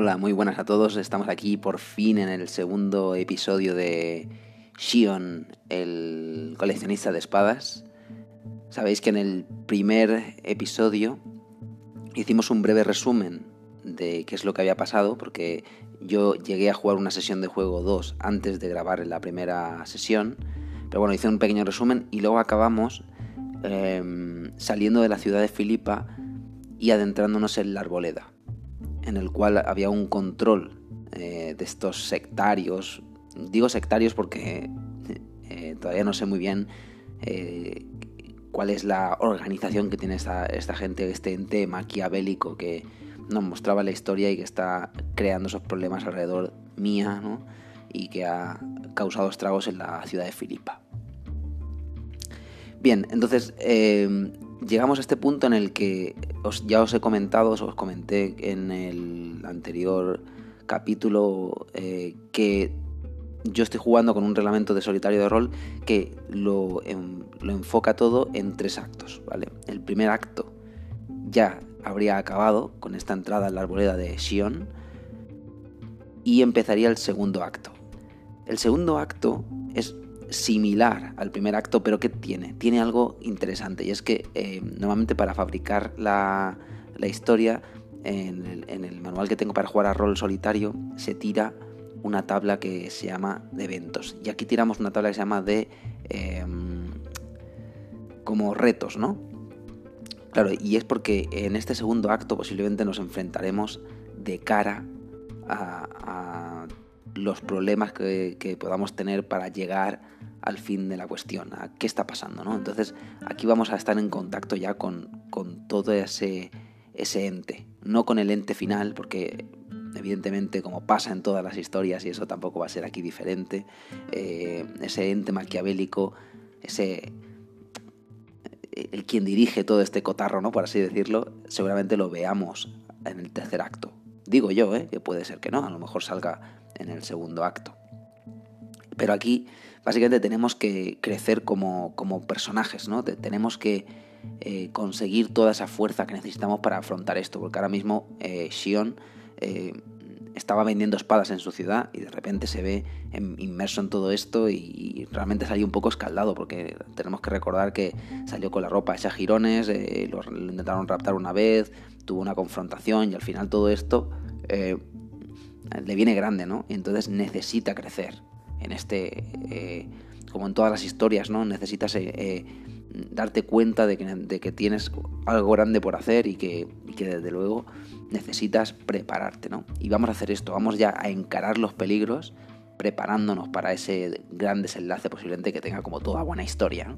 Hola, muy buenas a todos. Estamos aquí por fin en el segundo episodio de Shion, el coleccionista de espadas. Sabéis que en el primer episodio hicimos un breve resumen de qué es lo que había pasado, porque yo llegué a jugar una sesión de juego 2 antes de grabar la primera sesión. Pero bueno, hice un pequeño resumen y luego acabamos em, saliendo de la ciudad de Filipa y adentrándonos en la arboleda, en el cual había un control eh, de estos sectarios. Digo sectarios porque eh, todavía no sé muy bien eh, cuál es la organización que tiene esta, esta gente, este ente maquiavélico que nos mostraba la historia y que está creando esos problemas alrededor mía, ¿no? Y que ha causado estragos en la ciudad de Filipa. Bien, entonces eh, llegamos a este punto en el que ya os he comentado, os comenté en el anterior capítulo eh, que yo estoy jugando con un reglamento de solitario de rol que lo, enfoca todo en tres actos, ¿vale? El primer acto ya habría acabado con esta entrada en la arboleda de Shion y empezaría el segundo acto. El segundo acto es similar al primer acto, pero ¿qué tiene? Tiene algo interesante y es que eh, normalmente para fabricar la, historia, en el, manual que tengo para jugar a rol solitario, se tira una tabla que se llama de eventos. Y aquí tiramos una tabla que se llama de... Em, como retos, ¿no? Claro, y es porque en este segundo acto posiblemente nos enfrentaremos de cara a, los problemas que, podamos tener para llegar al fin de la cuestión, a qué está pasando, ¿no? Entonces aquí vamos a estar en contacto ya con, todo ese, ese ente, no con el ente final, porque evidentemente como pasa en todas las historias y eso tampoco va a ser aquí diferente, eh, ese ente maquiavélico, ese el quien dirige todo este cotarro, ¿no? Por así decirlo, seguramente lo veamos en el tercer acto. Digo yo, ¿eh? Que puede ser que no, a lo mejor salga en el segundo acto. Pero aquí, básicamente, tenemos que crecer como, como personajes, ¿no? Tenemos que eh, conseguir toda esa fuerza que necesitamos para afrontar esto, porque ahora mismo eh, Shion eh, estaba vendiendo espadas en su ciudad y de repente se ve inmerso en todo esto y realmente salió un poco escaldado porque tenemos que recordar que salió con la ropa hecha girones, eh, lo, intentaron raptar una vez, tuvo una confrontación y al final todo esto le viene grande, ¿no? Y entonces necesita crecer en este, eh, como en todas las historias, ¿no? Necesitas darte cuenta de que, tienes algo grande por hacer y que, y que desde luego necesitas prepararte, ¿no? Y vamos a hacer esto, vamos ya a encarar los peligros preparándonos para ese gran desenlace posiblemente que tenga como toda buena historia.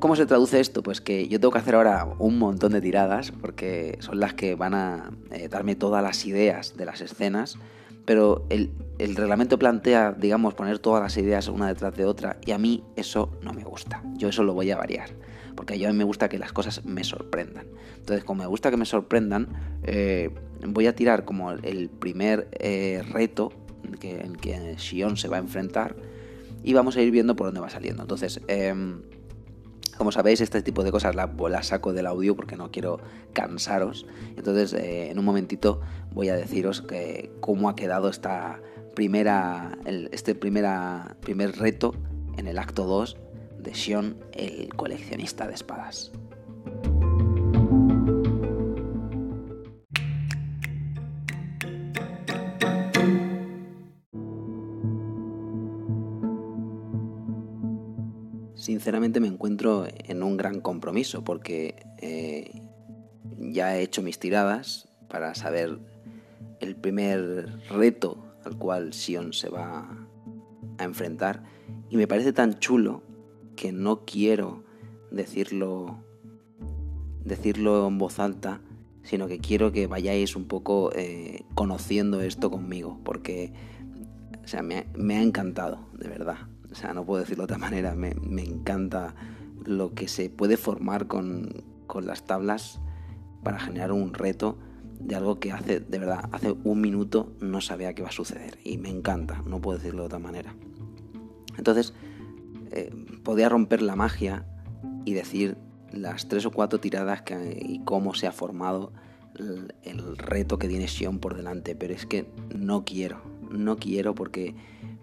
¿Cómo se traduce esto? Pues que yo tengo que hacer ahora un montón de tiradas porque son las que van a eh, darme todas las ideas de las escenas, pero el, reglamento plantea, digamos, poner todas las ideas una detrás de otra y a mí eso no me gusta. Yo eso lo voy a variar porque a mí me gusta que las cosas me sorprendan. Entonces, como me gusta que me sorprendan, eh, voy a tirar como el primer eh, reto que, en que Shion se va a enfrentar y vamos a ir viendo por dónde va saliendo. Entonces, em, como sabéis, este tipo de cosas las la saco del audio porque no quiero cansaros. Entonces, eh, en un momentito voy a deciros cómo ha quedado esta primera, este primera, primer reto en el acto 2 de Shion, el coleccionista de espadas. Sinceramente me encuentro en un gran compromiso porque eh, ya he hecho mis tiradas para saber el primer reto al cual Sion se va a enfrentar y me parece tan chulo que no quiero decirlo, decirlo en voz alta, sino que quiero que vayáis un poco eh, conociendo esto conmigo, porque me, ha encantado, de verdad. O sea, no puedo decirlo de otra manera, me, encanta lo que se puede formar con, con las tablas para generar un reto de algo que hace, de verdad, hace un minuto no sabía que iba a suceder. Y me encanta, no puedo decirlo de otra manera. Entonces, eh, podía romper la magia y decir las tres o cuatro tiradas y cómo se ha formado el, reto que tiene Sion por delante, pero es que no quiero, no quiero porque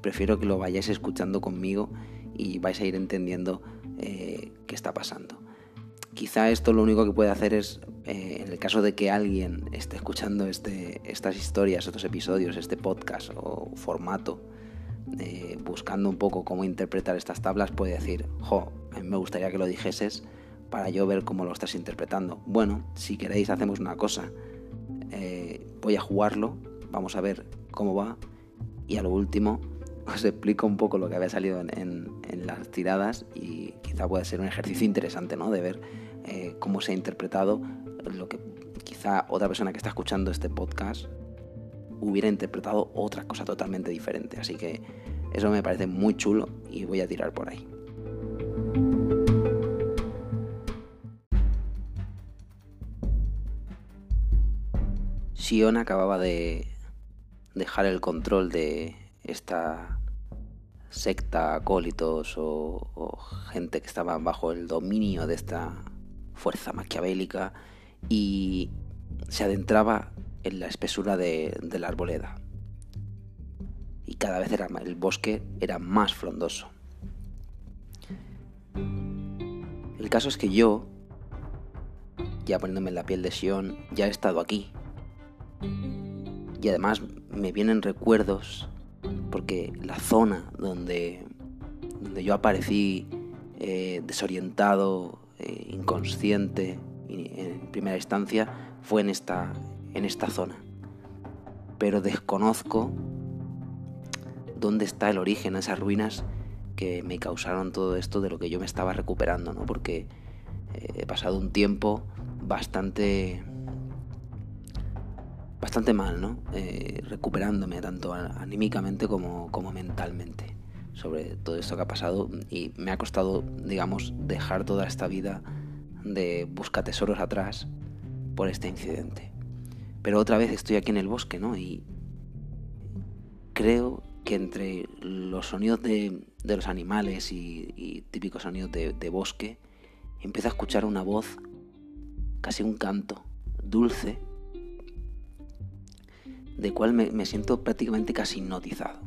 prefiero que lo vayáis escuchando conmigo y vais a ir entendiendo eh, qué está pasando. Quizá esto lo único que puede hacer es, eh, en el caso de que alguien esté escuchando este, estas historias, estos episodios, este podcast o formato, eh, buscando un poco cómo interpretar estas tablas, puede decir, jo, a mí me gustaría que lo dijeses para yo ver cómo lo estás interpretando. Bueno, si queréis hacemos una cosa. Voy a jugarlo, vamos a ver cómo va y a lo último os explico un poco lo que había salido en, las tiradas y quizá pueda ser un ejercicio interesante, ¿no? De ver eh, cómo se ha interpretado lo que quizá otra persona que está escuchando este podcast hubiera interpretado otra cosa totalmente diferente. Así que eso me parece muy chulo y voy a tirar por ahí. Sion acababa de dejar el control de esta secta, acólitos o, gente que estaba bajo el dominio de esta fuerza maquiavélica y se adentraba en la espesura de, de la arboleda. Y cada vez era, el bosque era más frondoso. El caso es que yo, ya poniéndome en la piel de Sion, ya he estado aquí, y además me vienen recuerdos porque la zona donde, donde yo aparecí eh, desorientado, eh, inconsciente en primera instancia fue en esta, en esta zona. Pero desconozco dónde está el origen, esas ruinas que me causaron todo esto de lo que yo me estaba recuperando, ¿no? Porque eh, he pasado un tiempo bastante bastante mal, ¿no? Eh, recuperándome tanto anímicamente como, como mentalmente sobre todo esto que ha pasado y me ha costado, digamos, dejar toda esta vida de busca tesoros atrás por este incidente. Pero otra vez estoy aquí en el bosque, ¿no? Y creo que entre los sonidos de, los animales y, típicos sonidos de, de bosque, empiezo a escuchar una voz, casi un canto, dulce, de cual me, siento prácticamente casi hipnotizado.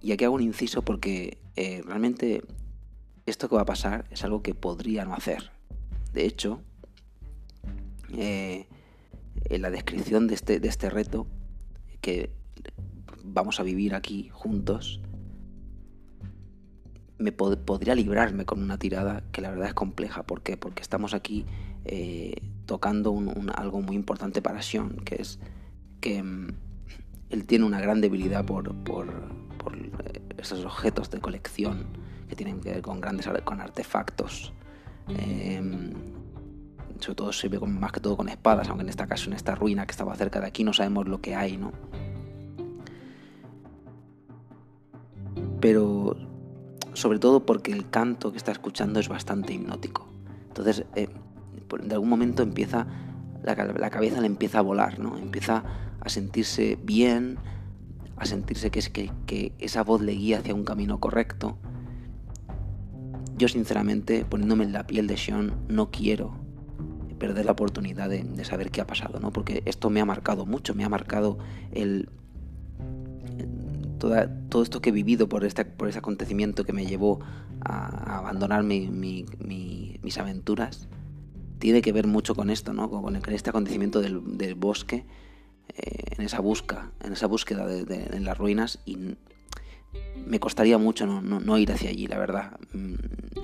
Y aquí hago un inciso porque eh, realmente esto que va a pasar es algo que podría no hacer. De hecho, eh, en la descripción de este, de este reto que vamos a vivir aquí juntos, me podría librarme con una tirada que la verdad es compleja. ¿Por qué? Porque estamos aquí eh, tocando algo muy importante para Sean, que es que mm, él tiene una gran debilidad por, por, eh, esos objetos de colección que tienen que ver con grandes con artefactos. Em, sobre todo sirve más que todo con espadas, aunque en esta caso en esta ruina que estaba cerca de aquí no sabemos lo que hay, ¿no? Pero sobre todo porque el canto que está escuchando es bastante hipnótico. Entonces, eh, de algún momento empieza, la, cabeza le empieza a volar, ¿no? Empieza a sentirse bien, a sentirse que, es que, esa voz le guía hacia un camino correcto. Yo sinceramente, poniéndome en la piel de Sean, no quiero perder la oportunidad de, saber qué ha pasado, ¿no? Porque esto me ha marcado mucho, me ha marcado el, todo esto que he vivido por, este, por ese acontecimiento que me llevó a, abandonar mis aventuras tiene que ver mucho con esto, ¿no? Con este acontecimiento del, bosque, eh, en esa busca, en esa búsqueda de, las ruinas y me costaría mucho no, ir hacia allí, la verdad. Mm,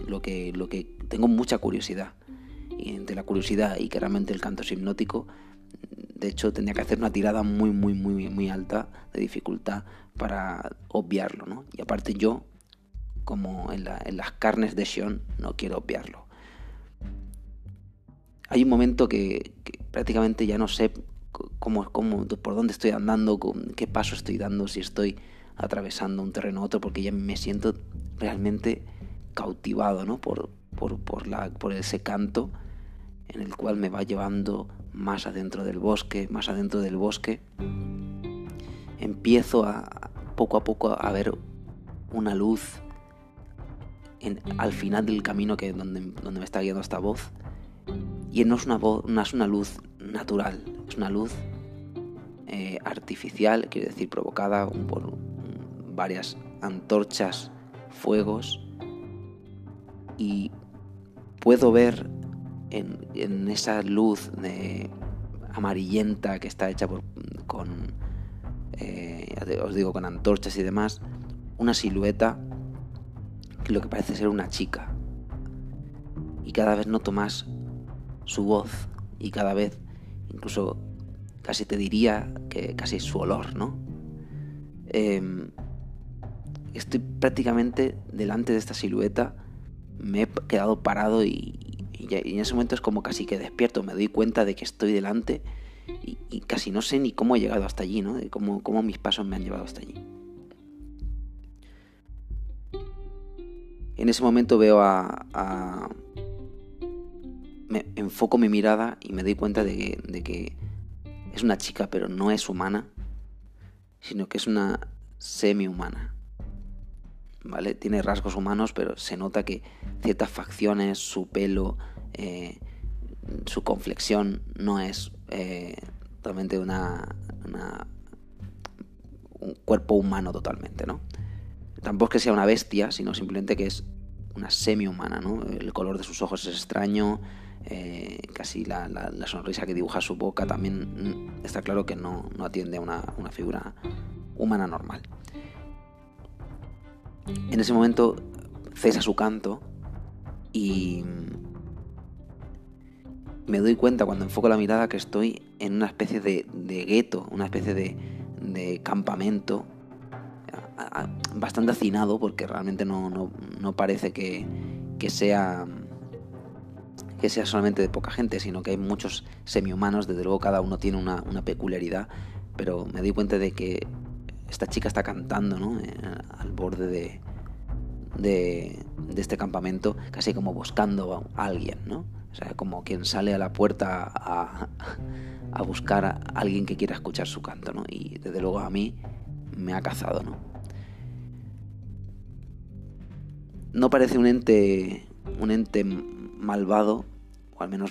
lo que, lo que tengo mucha curiosidad y entre la curiosidad y que el canto es hipnótico, de hecho tendría que hacer una tirada muy muy muy muy alta de dificultad para obviarlo, ¿no? Y aparte yo, como en, en las carnes de Sion, no quiero obviarlo hay un momento que, prácticamente ya no sé cómo, cómo, por dónde estoy andando, qué paso estoy dando, si estoy atravesando un terreno u otro, porque ya me siento realmente cautivado ¿no? por, la, por ese canto en el cual me va llevando más adentro del bosque, más adentro del bosque. Empiezo a poco a poco a ver una luz al final del camino que donde me está guiando esta voz. Y no es una no es una luz natural, es una luz eh, artificial, quiere decir provocada por varias antorchas, fuegos. Y puedo ver en, esa luz de amarillenta que está hecha por, con, eh, os digo, con antorchas y demás, una silueta que lo que parece ser una chica. Y cada vez noto más su voz y cada vez incluso casi te diría que casi su olor, ¿no? Em, estoy prácticamente delante de esta silueta, me he quedado parado y, en ese momento es como casi que despierto, me doy cuenta de que estoy delante y, casi no sé ni cómo he llegado hasta allí, ¿no? De cómo, cómo mis pasos me han llevado hasta allí. En ese momento veo a, me enfoco mi mirada y me doy cuenta de que, de que, es una chica, pero no es humana, sino que es una semi-humana. ¿Vale? Tiene rasgos humanos, pero se nota que ciertas facciones, su pelo, eh, su conflexión no es eh, totalmente una, un cuerpo humano totalmente, ¿no? Tampoco es que sea una bestia, sino simplemente que es una semi-humana, ¿no? El color de sus ojos es extraño, eh, casi la, sonrisa que dibuja su boca también mm, está claro que no, atiende a una, una, figura humana normal. En ese momento cesa su canto y me doy cuenta cuando enfoco la mirada que estoy en una especie de, gueto, una especie de, campamento bastante hacinado porque realmente no, parece que, sea que sea solamente de poca gente, sino que hay muchos semi-humanos, desde luego cada uno tiene una, peculiaridad, pero me doy cuenta de que esta chica está cantando ¿no? Eh, al borde de, de, este campamento, casi como buscando a alguien, ¿no? O sea, como quien sale a la puerta a, a buscar a alguien que quiera escuchar su canto, ¿no? Y desde luego a mí me ha cazado, ¿no? No parece un ente, un ente malvado, o al menos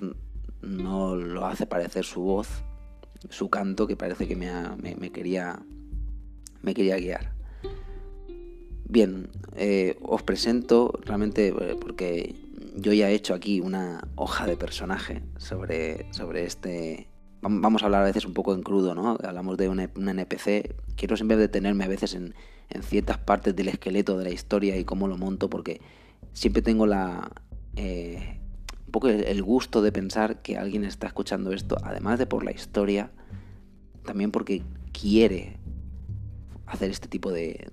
no lo hace parecer su voz, su canto, que parece que me, me, quería, me quería guiar. Bien, eh, os presento realmente eh, porque yo ya he hecho aquí una hoja de personaje sobre, sobre este... Vamos a hablar a veces un poco en crudo, ¿no? Hablamos de un, NPC. Quiero siempre detenerme a veces en, ciertas partes del esqueleto de la historia y cómo lo monto porque siempre tengo la... Eh, un poco el, gusto de pensar que alguien está escuchando esto, además de por la historia, también porque quiere hacer este tipo de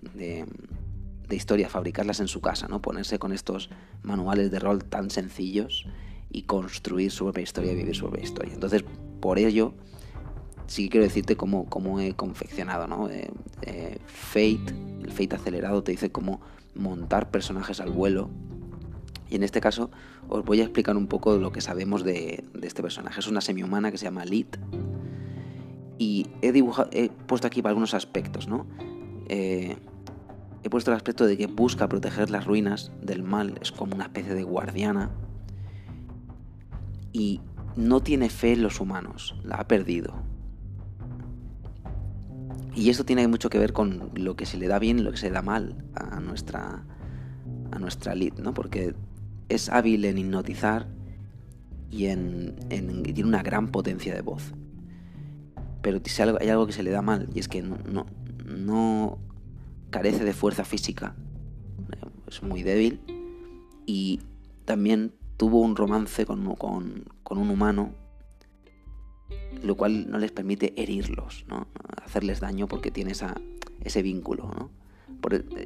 de historia, fabricarlas en su casa, ¿no? Ponerse con estos manuales de rol tan sencillos y construir su propia historia y vivir su propia historia. Entonces, por ello, sí quiero decirte cómo, cómo he confeccionado, ¿no? Eh, eh, Fate, el Fate acelerado, te dice cómo montar personajes al vuelo. Y en este caso os voy a explicar un poco lo que sabemos de, este personaje. Es una semi-humana que se llama Lit. Y he, dibujado, he puesto aquí algunos aspectos, ¿no? Eh, he puesto el aspecto de que busca proteger las ruinas del mal, es como una especie de guardiana. Y no tiene fe en los humanos, la ha perdido. Y esto tiene mucho que ver con lo que se le da bien y lo que se le da mal a nuestra, a nuestra lead, ¿no? Porque es hábil en hipnotizar y en, tiene una gran potencia de voz. Pero hay algo que se le da mal y es que no, carece de fuerza física, es muy débil y también tuvo un romance con, un humano, lo cual no les permite herirlos, ¿no? hacerles daño porque tiene esa, ese vínculo. ¿no?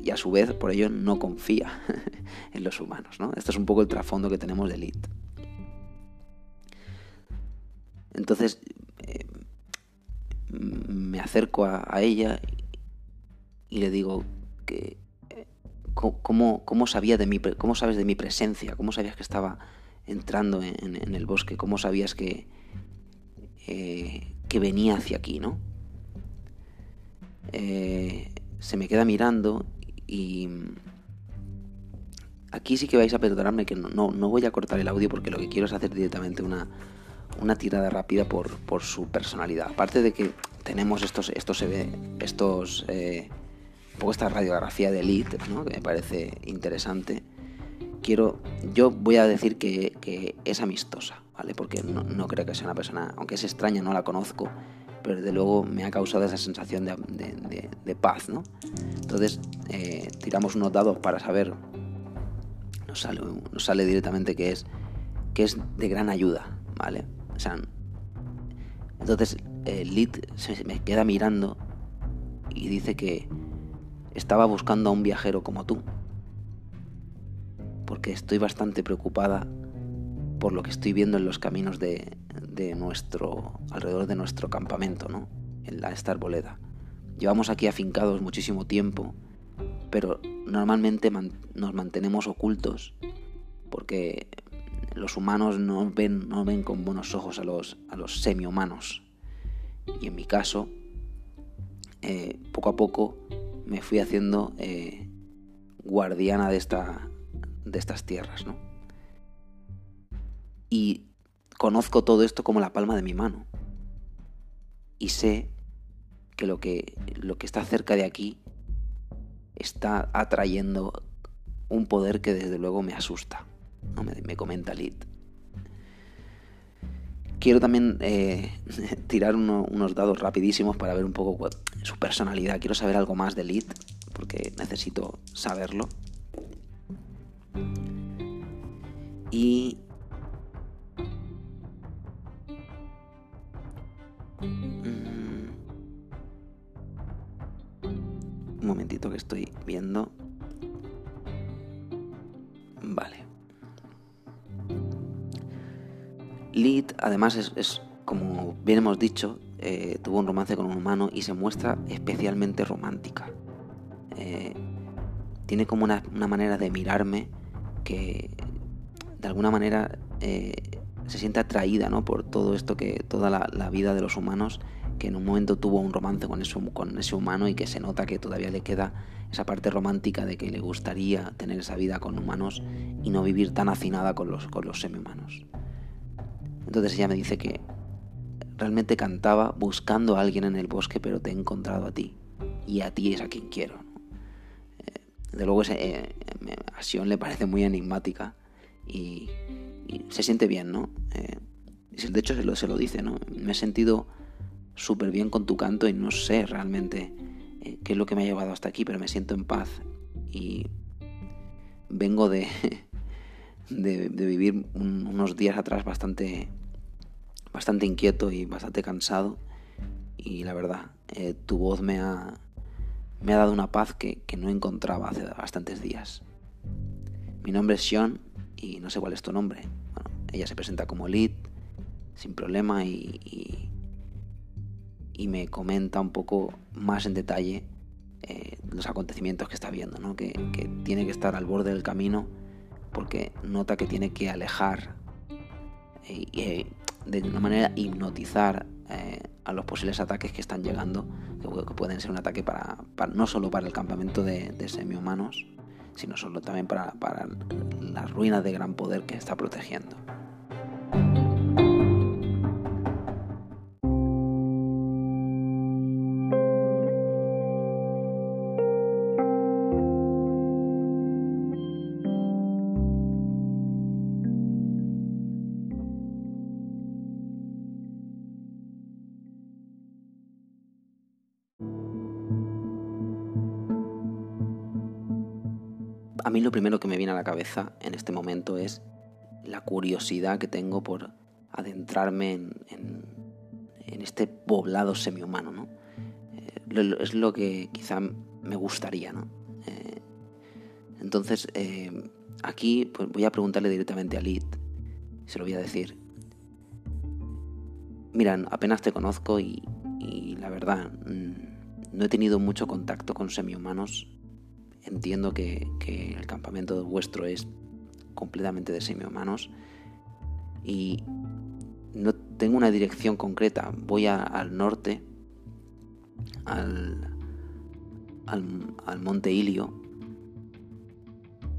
Y a su vez, por ello, no confía en los humanos. ¿no? Esto es un poco el trasfondo que tenemos de Elite. Entonces, eh, me acerco a, ella y le digo que eh, ¿cómo, sabía de mi, cómo sabes de mi presencia, cómo sabías que estaba entrando en, el bosque, cómo sabías que, eh, que venía hacia aquí, ¿no? Eh, se me queda mirando y, aquí sí que vais a perdonarme que no, no, voy a cortar el audio porque lo que quiero es hacer directamente una, una tirada rápida por, por su personalidad. Aparte de que tenemos estos, estos, estos eh, un poco esta radiografía de Elite, ¿no? que me parece interesante. Quiero, yo voy a decir que, que es amistosa, ¿vale? Porque no, no, creo que sea una persona, aunque es extraña, no la conozco, pero desde luego me ha causado esa sensación de, de, paz, ¿no? Entonces, eh, tiramos unos dados para saber, nos sale, nos sale directamente que es, que es de gran ayuda, ¿vale? O sea, entonces el lead se me queda mirando y dice que estaba buscando a un viajero como tú. Porque estoy bastante preocupada por lo que estoy viendo en los caminos de, nuestro. alrededor de nuestro campamento, ¿no? En la esta arboleda. Llevamos aquí afincados muchísimo tiempo, pero normalmente nos mantenemos ocultos porque los humanos no ven, no ven con buenos ojos a los, a los semi-humanos. Y en mi caso, eh, poco a poco me fui haciendo eh, guardiana de, esta, de estas tierras, ¿no? Y conozco todo esto como la palma de mi mano. Y sé que lo que, lo que está cerca de aquí está atrayendo un poder que desde luego me asusta. ¿no? Me, me comenta Lid. Quiero también eh, tirar unos dados rapidísimos para ver un poco su personalidad. Quiero saber algo más de Lid, porque necesito saberlo. Y... un momentito que estoy viendo. Vale. Lid, además, es, como bien hemos dicho, eh, tuvo un romance con un humano y se muestra especialmente romántica. Eh, tiene como una, manera de mirarme que de alguna manera eh, se siente atraída ¿no? por todo esto que toda la, vida de los humanos que en un momento tuvo un romance con ese, humano y que se nota que todavía le queda esa parte romántica de que le gustaría tener esa vida con humanos y no vivir tan hacinada con los, con semi-humanos. Entonces ella me dice que realmente cantaba buscando a alguien en el bosque, pero te he encontrado a ti. Y a ti es a quien quiero. Eh, de luego, ese, eh, a Sion le parece muy enigmática y, se siente bien, ¿no? Eh, de hecho, se lo, se lo dice, ¿no? Me he sentido súper bien con tu canto y no sé realmente qué es lo que me ha llevado hasta aquí, pero me siento en paz y vengo de, de, vivir unos días atrás bastante bastante inquieto y bastante cansado. Y la verdad, eh, tu voz me ha, me ha dado una paz que, no encontraba hace bastantes días. Mi nombre es Sean y no sé cuál es tu nombre. Ella se presenta como Lid, sin problema, y, y, me comenta un poco más en detalle eh, los acontecimientos que está viendo, ¿no? que, que tiene que estar al borde del camino porque nota que tiene que alejar y, de una manera hipnotizar eh, a los posibles ataques que están llegando, que, pueden ser un ataque para, no solo para el campamento de, de semi-humanos, sino solo también para, para las ruinas de gran poder que está protegiendo. A mí lo primero que me viene a la cabeza en este momento es la curiosidad que tengo por adentrarme en, este poblado semihumano, ¿no? Eh, es lo que quizá me gustaría, ¿no? Eh, entonces, eh, aquí pues voy a preguntarle directamente a Lid, se lo voy a decir. Mira, apenas te conozco y, y la verdad, mm, no he tenido mucho contacto con semihumanos entiendo que, el campamento vuestro es completamente de semi-humanos y no tengo una dirección concreta. Voy al norte, al, al, monte Ilio,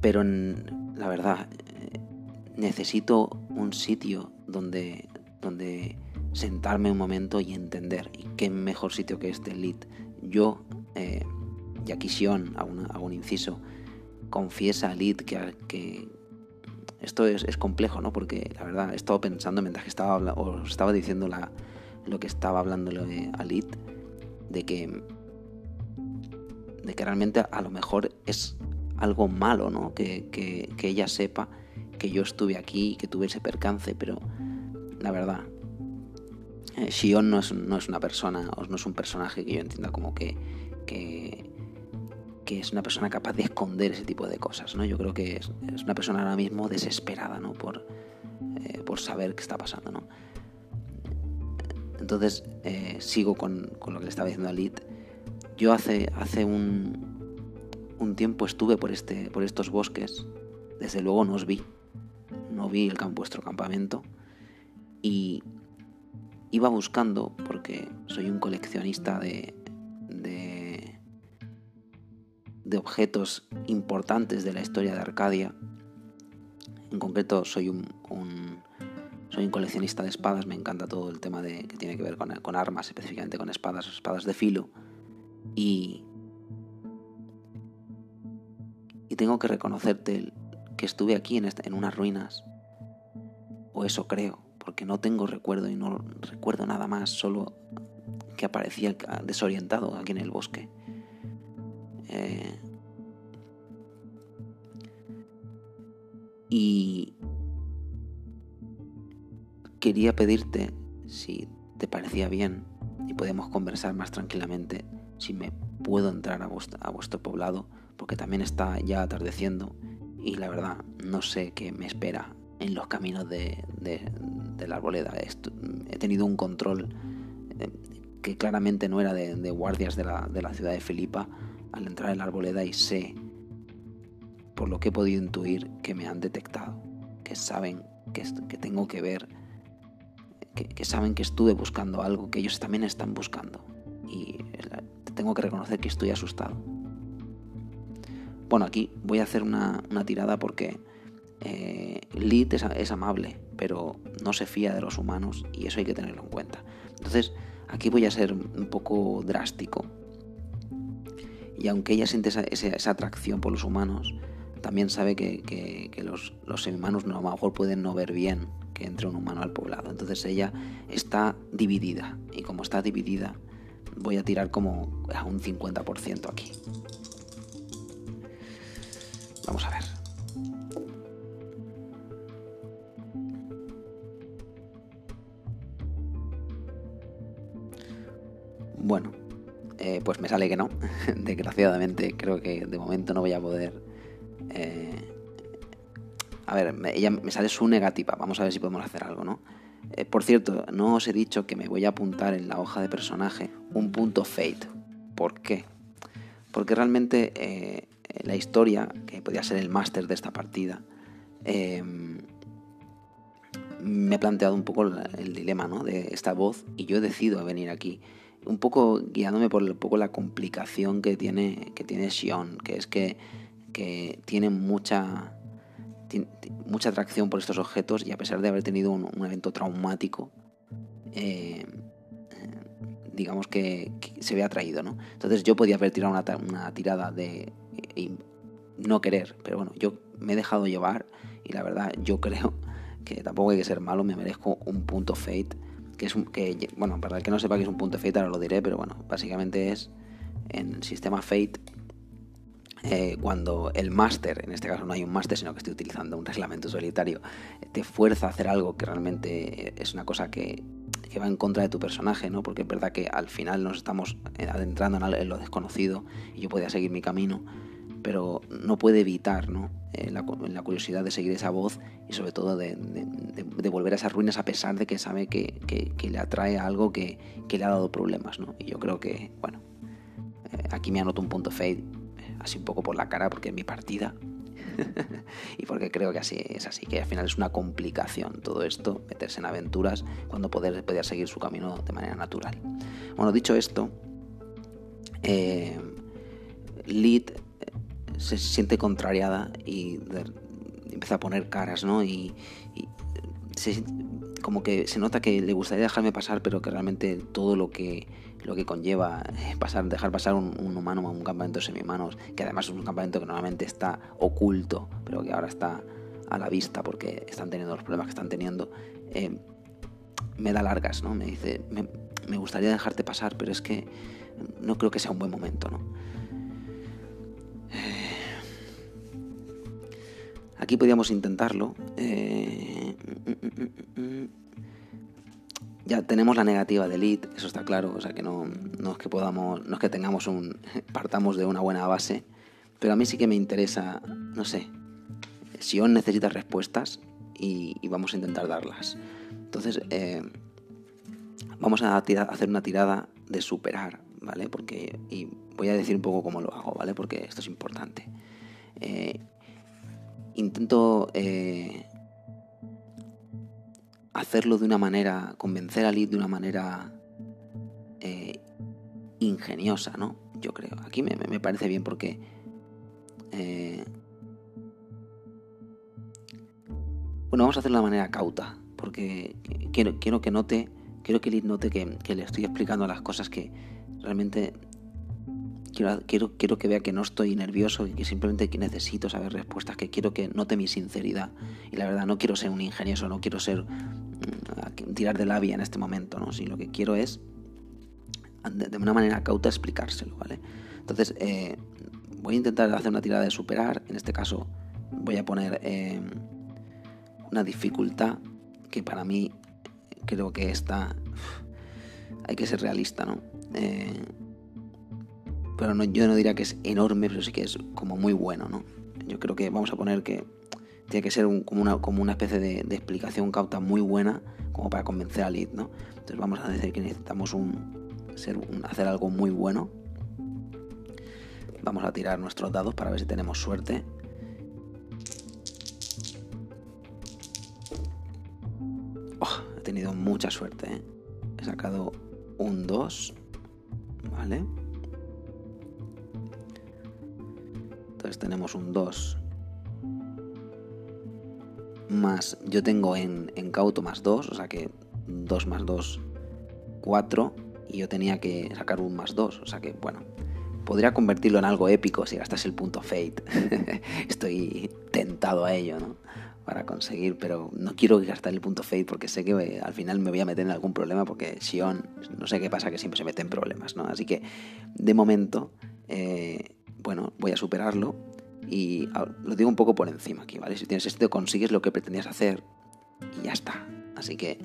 pero la verdad, necesito un sitio donde, donde sentarme un momento y entender. Qué mejor sitio que este Lit. Yo, eh, y aquí Sion, hago, un inciso, confiesa a Lit que, esto es, complejo, ¿no? Porque la verdad he estado pensando mientras que estaba, os estaba diciendo lo que estaba hablando a Lit, de que, de que realmente a lo mejor es algo malo, ¿no? Que, que, ella sepa que yo estuve aquí, que tuve ese percance, pero la verdad, eh, Shion no es, no es, una persona, o no es un personaje que yo entienda como que, es una persona capaz de esconder ese tipo de cosas, ¿no? Yo creo que es, una persona ahora mismo desesperada, ¿no? Por, eh, por saber qué está pasando, ¿no? Entonces, eh, sigo con, lo que le estaba diciendo a Lit. Yo hace, hace un, un tiempo estuve por, este, por estos bosques, desde luego no os vi, no vi el, vuestro campamento y iba buscando, porque soy un coleccionista de, objetos importantes de la historia de Arcadia. En concreto soy un, soy un coleccionista de espadas, me encanta todo el tema de, que tiene que ver con, con armas, específicamente con espadas, espadas de filo. Y, y tengo que reconocerte que estuve aquí en, en unas ruinas, o eso creo, porque no tengo recuerdo y no recuerdo nada más, solo que aparecía desorientado aquí en el bosque. Eh, y quería pedirte, si te parecía bien y podemos conversar más tranquilamente, si me puedo entrar a vuestro, poblado, porque también está ya atardeciendo y la verdad no sé qué me espera en los caminos de, la arboleda. he tenido un control eh, que claramente no era de, guardias de la, ciudad de Filipa al entrar en la arboleda y sé, por lo que he podido intuir, que me han detectado, que saben que, tengo que ver, que, saben que estuve buscando algo que ellos también están buscando. Y tengo que reconocer que estoy asustado. Bueno, aquí voy a hacer una, tirada porque eh, Lid es amable, pero no se fía de los humanos y eso hay que tenerlo en cuenta. Entonces, aquí voy a ser un poco drástico. Y aunque ella siente esa, atracción por los humanos, también sabe que, los, los semi-humanos a lo mejor pueden no ver bien que entre un humano al poblado. Entonces ella está dividida. Y como está dividida, voy a tirar como a un 50% aquí. Vamos a ver. Pues me sale que no. Desgraciadamente creo que de momento no voy a poder... Eh, a ver, ella me sale su negativa. Vamos a ver si podemos hacer algo, ¿no? Eh, por cierto, no os he dicho que me voy a apuntar en la hoja de personaje un punto fate. ¿Por qué? Porque realmente la historia, que podría ser el máster de esta partida, me ha planteado un poco el dilema ¿no? de esta voz y yo he decidido venir aquí un poco guiándome por un poco la complicación que tiene, que tiene Xion, que es que, que tiene mucha, mucha atracción por estos objetos y a pesar de haber tenido un, evento traumático, eh, digamos que, se ve atraído, ¿no? Entonces yo podía haber tirado una, tirada de no querer, pero bueno, yo me he dejado llevar y la verdad yo creo que tampoco hay que ser malo, me merezco un punto fate que es un, que, bueno, para el que no sepa que es un punto Fate, ahora lo diré, pero bueno, básicamente es en el sistema Fate eh, cuando el máster, en este caso no hay un máster, sino que estoy utilizando un reglamento solitario, te fuerza a hacer algo que realmente es una cosa que, que va en contra de tu personaje, ¿no? Porque es verdad que al final nos estamos adentrando en lo desconocido y yo podía seguir mi camino, pero no puede evitar ¿no? Eh, la, curiosidad de seguir esa voz y sobre todo de, volver a esas ruinas a pesar de que sabe que, le atrae algo que, le ha dado problemas. ¿no? Y yo creo que, bueno, eh, aquí me anoto un punto fade, eh, así un poco por la cara porque es mi partida. y porque creo que así es así, que al final es una complicación todo esto, meterse en aventuras cuando poder, poder seguir su camino de manera natural. Bueno, dicho esto, Lead se siente contrariada y empieza a poner caras, ¿no? Y, como que se nota que le gustaría dejarme pasar, pero que realmente todo lo que lo que conlleva pasar, dejar pasar un, humano a un campamento de semi-humanos, que además es un campamento que normalmente está oculto, pero que ahora está a la vista porque están teniendo los problemas que están teniendo, eh, me da largas, ¿no? Me dice, me, gustaría dejarte pasar, pero es que no creo que sea un buen momento, ¿no? Aquí podríamos intentarlo. Eh, ya tenemos la negativa de lead, eso está claro, o sea que no, no, es que podamos, no es que tengamos un, partamos de una buena base, pero a mí sí que me interesa, no sé, Sion necesita respuestas y, vamos a intentar darlas. Entonces, eh, vamos a, hacer una tirada de superar, ¿vale? Porque, y voy a decir un poco cómo lo hago, ¿vale? Porque esto es importante. Eh, intento eh, hacerlo de una manera, convencer a Lid de una manera ingeniosa, ¿no? Yo creo. Aquí me, parece bien porque Bueno, vamos a hacerlo de manera cauta, porque quiero, quiero que note, quiero que Liz note que, le estoy explicando las cosas que realmente quiero, quiero, que vea que no estoy nervioso y que simplemente necesito saber respuestas, que quiero que note mi sinceridad. Y la verdad, no quiero ser un ingenioso, no quiero ser mm, tirar de labia en este momento, ¿no? Si lo que quiero es de, una manera cauta explicárselo, ¿vale? Entonces, eh, voy a intentar hacer una tirada de superar, en este caso voy a poner... Eh, una dificultad que para mí creo que está... Hay que ser realista, ¿no? Eh, pero no, yo no diría que es enorme, pero sí que es como muy bueno, ¿no? Yo creo que vamos a poner que tiene que ser como, una, como una especie de, explicación cauta muy buena como para convencer al lead, ¿no? Entonces vamos a decir que necesitamos un, ser, hacer algo muy bueno. Vamos a tirar nuestros dados para ver si tenemos suerte. tenido mucha suerte. ¿eh? He sacado un 2. ¿Vale? Entonces tenemos un 2. Más, yo tengo en, en cauto más 2, o sea que 2 más 2, 4. Y yo tenía que sacar un más 2, o sea que bueno. Podría convertirlo en algo épico si gastase el punto Fate. Estoy tentado a ello, ¿no? para conseguir, pero no quiero gastar el punto fate porque sé que al final me voy a meter en algún problema porque Sion, no sé qué pasa, que siempre se mete en problemas, ¿no? Así que, de momento, eh, bueno, voy a superarlo y lo digo un poco por encima aquí, ¿vale? Si tienes esto, consigues lo que pretendías hacer y ya está. Así que,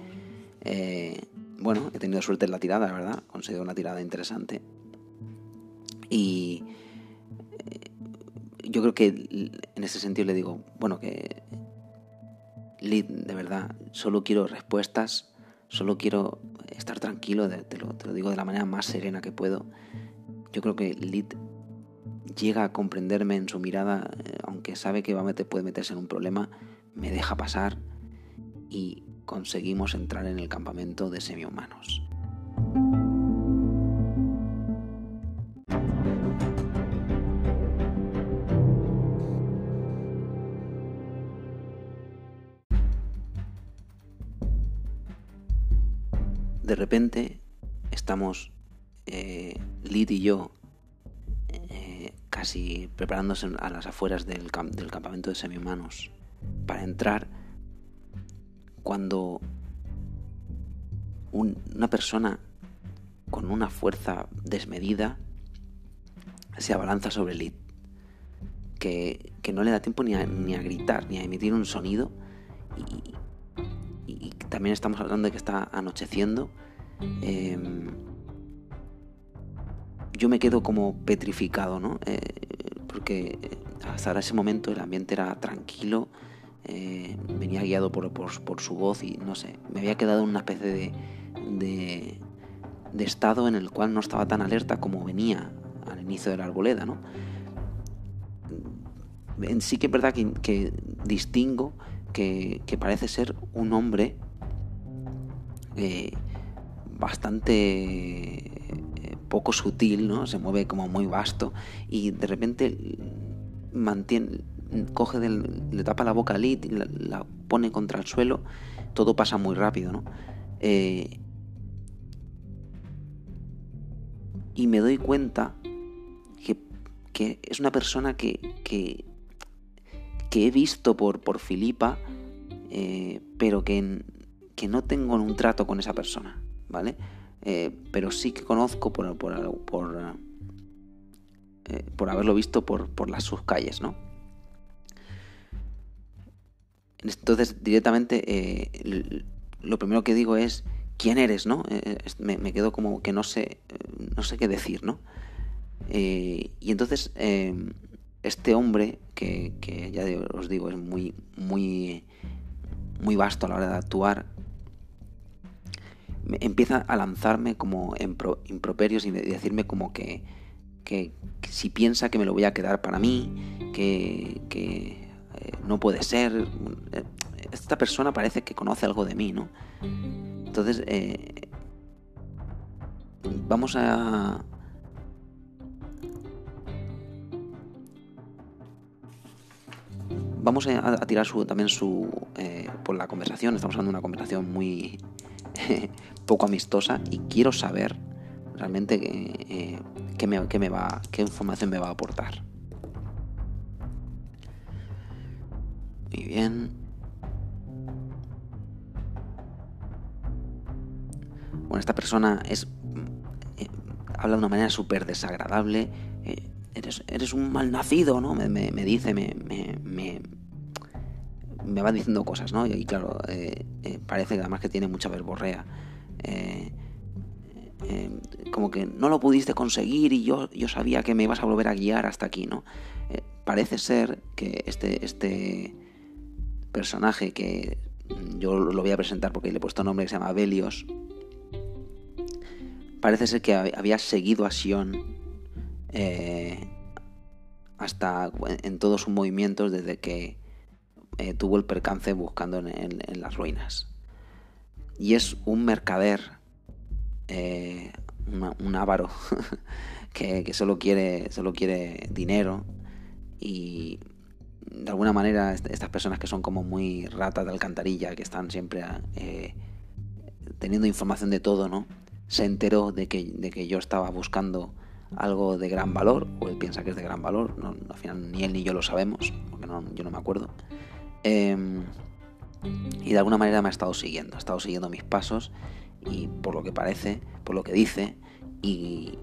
eh, bueno, he tenido suerte en la tirada, la verdad, conseguido una tirada interesante. Y yo creo que en ese sentido le digo, bueno, que Lid, de verdad, solo quiero respuestas, solo quiero estar tranquilo, te, lo, digo de la manera más serena que puedo. Yo creo que Lid llega a comprenderme en su mirada, eh, aunque sabe que va a meter, puede meterse en un problema, me deja pasar y conseguimos entrar en el campamento de semi-humanos. de repente estamos eh, Lid y yo casi preparándose a las afueras del, campamento de semi-humanos para entrar cuando una persona con una fuerza desmedida se abalanza sobre Lid que, que no le da tiempo ni a, gritar ni a emitir un sonido y, y también estamos hablando de que está anocheciendo. Em, yo me quedo como petrificado, ¿no? Eh, porque hasta ese momento el ambiente era tranquilo, eh, venía guiado por, su voz y no sé, me había quedado en una especie de, de, estado en el cual no estaba tan alerta como venía al inicio de la arboleda, ¿no? sí que es verdad que distingo que, parece ser un hombre eh, bastante poco sutil, ¿no? Se mueve como muy vasto y de repente mantiene, coge le tapa la boca a Lid y la, pone contra el suelo, todo pasa muy rápido, ¿no? Eh, y me doy cuenta que, es una persona que, que, he visto por, por Filipa, eh, pero que, que no tengo un trato con esa persona, ¿vale? Eh, pero sí que conozco por, por, por, eh, por haberlo visto por, por las sus calles, ¿no? Entonces, directamente, lo primero que digo es, ¿quién eres, no? me, quedo como que no sé, no sé qué decir, ¿no? Eh, y entonces em, este hombre, que, ya os digo, es muy, muy, muy vasto a la hora de actuar, empieza a lanzarme como improperios y decirme como que, que, si piensa que me lo voy a quedar para mí, que, que eh, no puede ser. Esta persona parece que conoce algo de mí, ¿no? Entonces, eh, vamos a, vamos a, tirar su, también su eh, por la conversación. Estamos hablando de una conversación muy poco amistosa y quiero saber realmente eh, qué, me, qué, me, va, qué información me va a aportar. Muy bien. Bueno, esta persona es eh, habla de una manera súper desagradable. eres, eres, un malnacido, ¿no? Me, me dice, me, me va diciendo cosas, ¿no? Y, claro, eh, eh, parece que además que tiene mucha verborrea. Eh, como que no lo pudiste conseguir y yo, yo sabía que me ibas a volver a guiar hasta aquí, ¿no? parece ser que este, este personaje que yo lo voy a presentar porque le he puesto nombre que se llama Belios, parece ser que había seguido a Sion hasta en todos sus movimientos desde que eh, tuvo el percance buscando en, las ruinas. Y es un mercader, eh, un avaro, que, solo, quiere, solo quiere dinero y de alguna manera estas personas que son como muy ratas de alcantarilla, que están siempre eh, teniendo información de todo, ¿no? Se enteró de que, de que yo estaba buscando algo de gran valor, o él piensa que es de gran valor, no, al final ni él ni yo lo sabemos, porque no, yo no me acuerdo. Em, y de alguna manera me ha estado siguiendo, ha estado siguiendo mis pasos y por lo que parece, por lo que dice, y,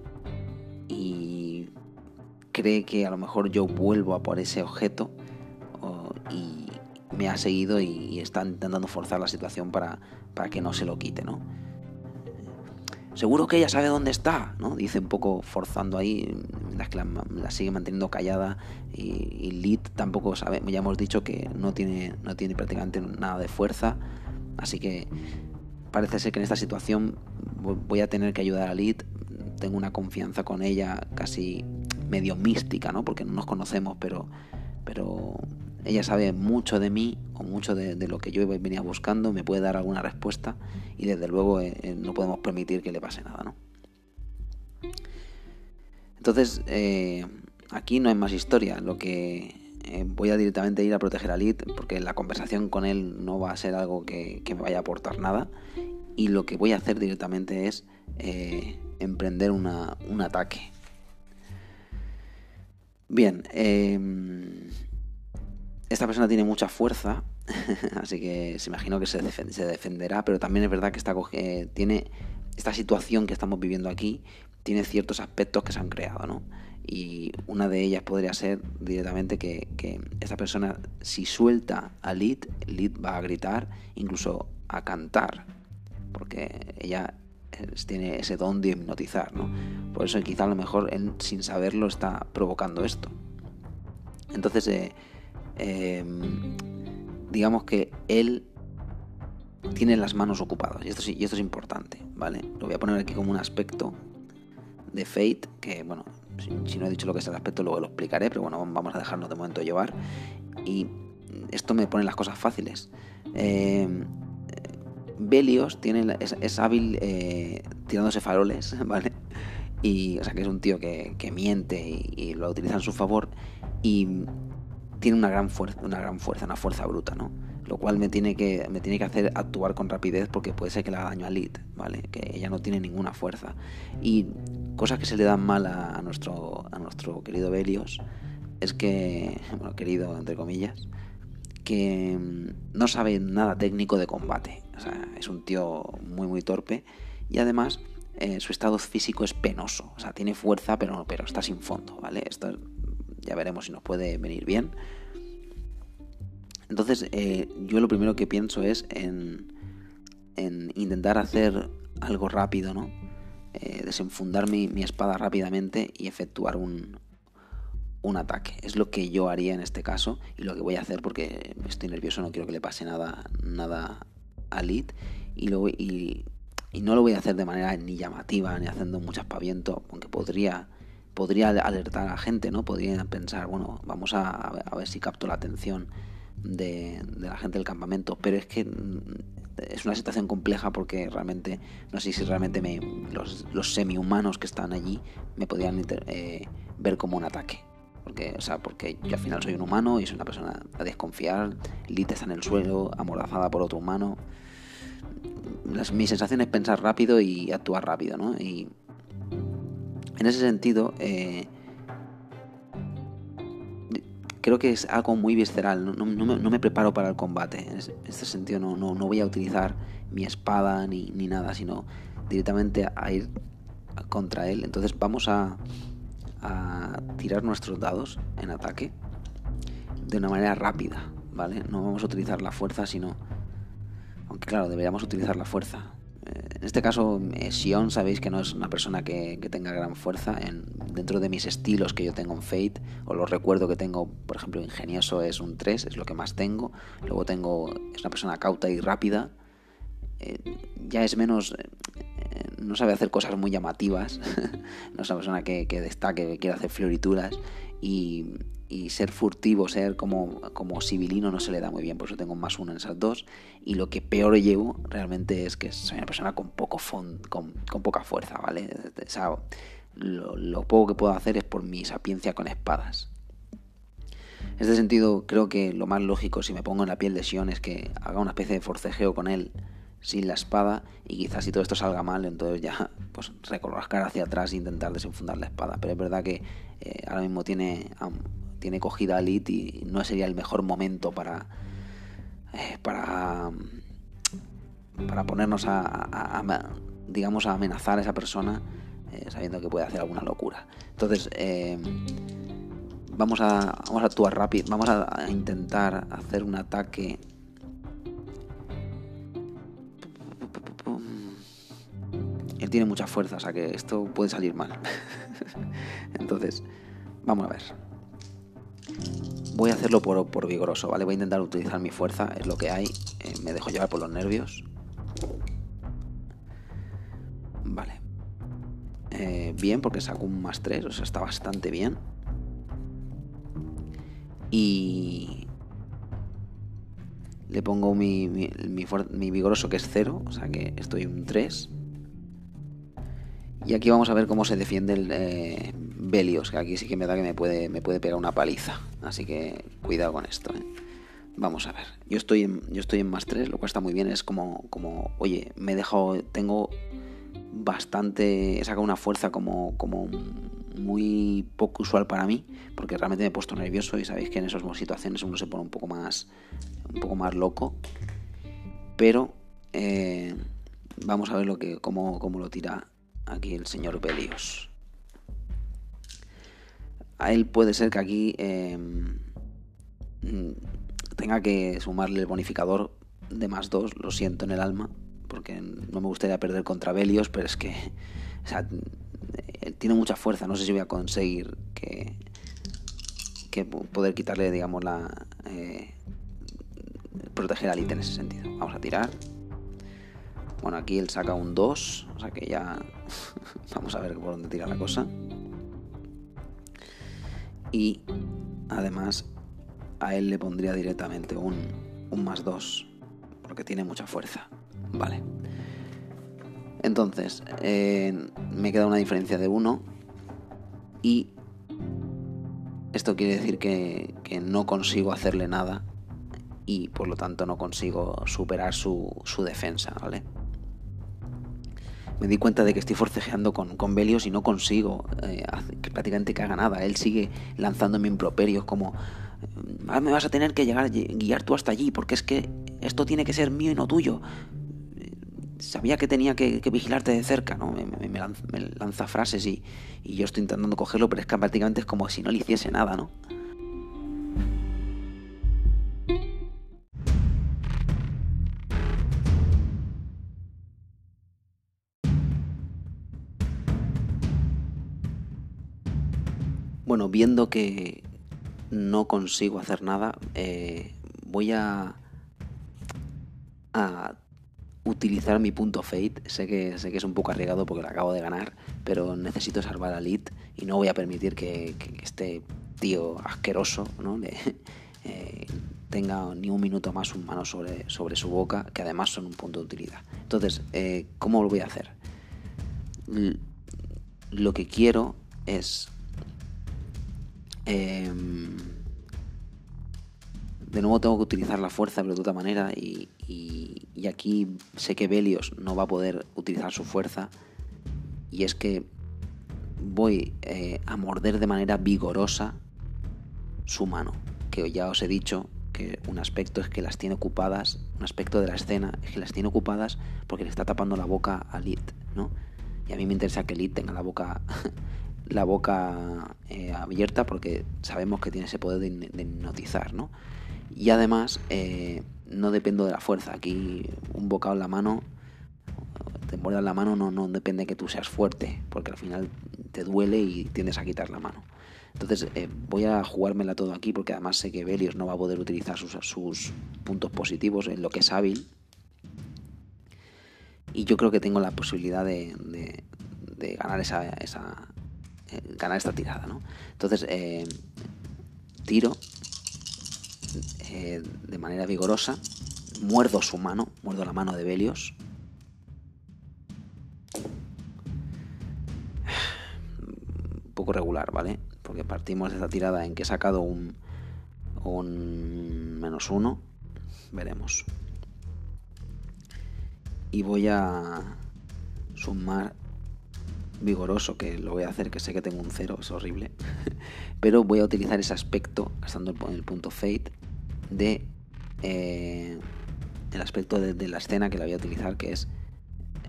cree que a lo mejor yo vuelvo a por ese objeto y me ha seguido y, está intentando forzar la situación para, para que no se lo quite, ¿no? Seguro que ella sabe dónde está, ¿no? Dice un poco forzando ahí, la, sigue manteniendo callada y, y Lid tampoco sabe, ya hemos dicho que no tiene, no tiene prácticamente nada de fuerza, así que parece ser que en esta situación voy a tener que ayudar a Lid, tengo una confianza con ella casi medio mística, ¿no? Porque no nos conocemos, pero, pero ella sabe mucho de mí o mucho de, lo que yo venía buscando, me puede dar alguna respuesta y desde luego eh, eh, no podemos permitir que le pase nada, ¿no? Entonces, eh, aquí no hay más historia. Lo que voy a directamente ir a proteger a Lid porque la conversación con él no va a ser algo que, me vaya a aportar nada. Y lo que voy a hacer directamente es emprender un ataque. Bien, esta persona tiene mucha fuerza, así que se imagino que se, defenderá, pero también es verdad que esta, tiene esta situación que estamos viviendo aquí, tiene ciertos aspectos que se han creado, ¿no? Y una de ellas podría ser directamente que, esta persona, si suelta a Lid, Lid va a gritar, incluso a cantar, porque ella tiene ese don de hipnotizar, ¿no? Por eso quizá a lo mejor él sin saberlo está provocando esto. Entonces, eh, Em, digamos que él tiene las manos ocupadas. Y esto, y esto es importante, ¿vale? Lo voy a poner aquí como un aspecto de Fate, que bueno, si, no he dicho lo que es el aspecto, luego lo explicaré, pero bueno, vamos a dejarnos de momento llevar. Y esto me pone las cosas fáciles. Em, Belios tiene, es, hábil eh, tirándose faroles, ¿vale? Y, o sea, que es un tío que, miente y, y, lo utiliza en su favor. Y tiene una gran fuerza, una gran fuerza, una fuerza bruta, ¿no? Lo cual me tiene que, me tiene que hacer actuar con rapidez porque puede ser que le haga daño a Lid, ¿vale? Que ella no tiene ninguna fuerza. Y cosas que se le dan mal a, nuestro, a nuestro querido Belios es que, bueno, querido entre comillas, que mm, no sabe nada técnico de combate. O sea, es un tío muy, muy torpe y además eh, su estado físico es penoso. O sea, tiene fuerza, pero, pero está sin fondo, ¿vale? Esto ya veremos si nos puede venir bien. Entonces, eh, yo lo primero que pienso es en, en intentar hacer algo rápido, ¿no? Eh, desenfundar mi, espada rápidamente y efectuar un, un ataque. Es lo que yo haría en este caso y lo que voy a hacer porque estoy nervioso, no quiero que le pase nada, nada a Lid y, lo, y, y no lo voy a hacer de manera ni llamativa ni haciendo mucho aspaviento, aunque podría podría alertar a gente, ¿no? Podría pensar, bueno, vamos a, ver si capto la atención de, la gente del campamento, pero es que mm, es una situación compleja porque realmente, no sé si realmente me, los, los semi-humanos que están allí me podrían eh, ver como un ataque. Porque, o sea, porque yo al final soy un humano y soy una persona a desconfiar, Lita está en el suelo, amordazada por otro humano. mi sensación es pensar rápido y actuar rápido, ¿no? Y en ese sentido, eh, creo que es algo muy visceral, no, me, preparo para el combate. En este sentido no, no, voy a utilizar mi espada ni, nada, sino directamente a ir contra él. Entonces vamos a, a tirar nuestros dados en ataque de una manera rápida, ¿vale? No vamos a utilizar la fuerza, sino... Aunque claro, deberíamos utilizar la fuerza, en este caso, eh, Sion sabéis que no es una persona que, tenga gran fuerza. En, dentro de mis estilos que yo tengo en Fate, o los recuerdo que tengo, por ejemplo, ingenioso es un 3, es lo que más tengo. Luego tengo, es una persona cauta y rápida. Eh, ya es menos, eh, no sabe hacer cosas muy llamativas. no es una persona que, que destaque, que quiere hacer florituras. Y, y ser furtivo, ser como, como civilino no se le da muy bien, por eso tengo más uno en esas dos. Y lo que peor llevo realmente es que soy una persona con, poco con, con, poca fuerza, ¿vale? lo, poco que puedo hacer es por mi sapiencia con espadas. En este sentido, creo que lo más lógico si me pongo en la piel de Sion es que haga una especie de forcejeo con él sin la espada y quizás si todo esto salga mal, entonces ya pues recoloscar hacia atrás e intentar desenfundar la espada. Pero es verdad que eh, ahora mismo tiene tiene cogida a Lit y no sería el mejor momento para eh, para para ponernos a, digamos a amenazar a esa persona eh, sabiendo que puede hacer alguna locura. Entonces eh, vamos a vamos a actuar rápido vamos a, intentar hacer un ataque. Él tiene mucha fuerza o sea que esto puede salir mal. Entonces vamos a ver Voy a hacerlo por, vigoroso, ¿vale? Voy a intentar utilizar mi fuerza, es lo que hay. Eh, me dejo llevar por los nervios. Vale. Eh, bien, porque saco un más 3, o sea, está bastante bien. Y... Le pongo mi, mi, vigoroso que es 0, o sea que estoy un 3. Y aquí vamos a ver cómo se defiende el, eh, Belios, que aquí sí que me da que me puede, me puede pegar una paliza. Así que cuidado con esto. ¿eh? Vamos a ver. Yo estoy en, yo estoy en más 3, lo cual está muy bien. Es como, como oye, me he dejado, tengo bastante, he sacado una fuerza como, como muy poco usual para mí, porque realmente me he puesto nervioso y sabéis que en esas situaciones uno se pone un poco más, un poco más loco. Pero eh, vamos a ver lo que, cómo, cómo lo tira aquí el señor Belios a él puede ser que aquí em, tenga que sumarle el bonificador de más 2, lo siento en el alma, porque no me gustaría perder contra Belios, pero es que o sea, él tiene mucha fuerza, no sé si voy a conseguir que, que poder quitarle, digamos, la... Eh, proteger al ítem en ese sentido. Vamos a tirar. Bueno, aquí él saca un 2, o sea que ya vamos a ver por dónde tira la cosa y además a él le pondría directamente un, un más 2 porque tiene mucha fuerza. Vale. Entonces, eh, me queda una diferencia de 1 y Esto quiere decir que, no consigo hacerle nada y por lo tanto no consigo superar su, defensa, ¿vale? Me di cuenta de que estoy forcejeando con, con Belios y no consigo eh, que prácticamente que haga nada. Él sigue lanzándome improperios como ah, me vas a tener que llegar guiar tú hasta allí porque es que esto tiene que ser mío y no tuyo sabía que tenía que, vigilarte de cerca, ¿no? Me, lanza, frases y, yo estoy intentando cogerlo, pero es que prácticamente es como si no le hiciese nada, ¿no? Bueno, viendo que no consigo hacer nada, eh, voy a, utilizar mi punto fate. Sé que, sé que es un poco arriesgado porque lo acabo de ganar, pero necesito salvar a Lit y no voy a permitir que, este tío asqueroso ¿no? Eh, tenga ni un minuto más un mano sobre, sobre su boca, que además son un punto de utilidad. Entonces, eh, ¿cómo lo voy a hacer? lo que quiero es... Em, de nuevo tengo que utilizar la fuerza, pero de otra manera, y, aquí sé que Belios no va a poder utilizar su fuerza, y es que voy eh, a morder de manera vigorosa su mano, que ya os he dicho que un aspecto es que las tiene ocupadas, un aspecto de la escena es que las tiene ocupadas porque le está tapando la boca a Lit, ¿no? Y a mí me interesa que Lit tenga la boca la boca eh, abierta porque sabemos que tiene ese poder de, de hipnotizar, ¿no? Y además, eh, no dependo de la fuerza. Aquí un bocado en la mano, te muerdas la mano, no, no depende de que tú seas fuerte, porque al final te duele y tiendes a quitar la mano. Entonces eh, voy a jugármela todo aquí porque además sé que Belios no va a poder utilizar sus, sus, puntos positivos en lo que es hábil. Y yo creo que tengo la posibilidad de, de, ganar esa, esa ganar esta tirada, ¿no? Entonces tiro eh, de manera vigorosa, muerdo su mano, muerdo la mano de Belios. Un poco regular, ¿vale? Porque partimos de esta tirada en que he sacado un, un menos uno. Veremos. Y voy a sumar vigoroso, que lo voy a hacer, que sé que tengo un cero, es horrible. Pero voy a utilizar ese aspecto, gastando el punto Fate, de eh, el aspecto de, la escena que la voy a utilizar, que es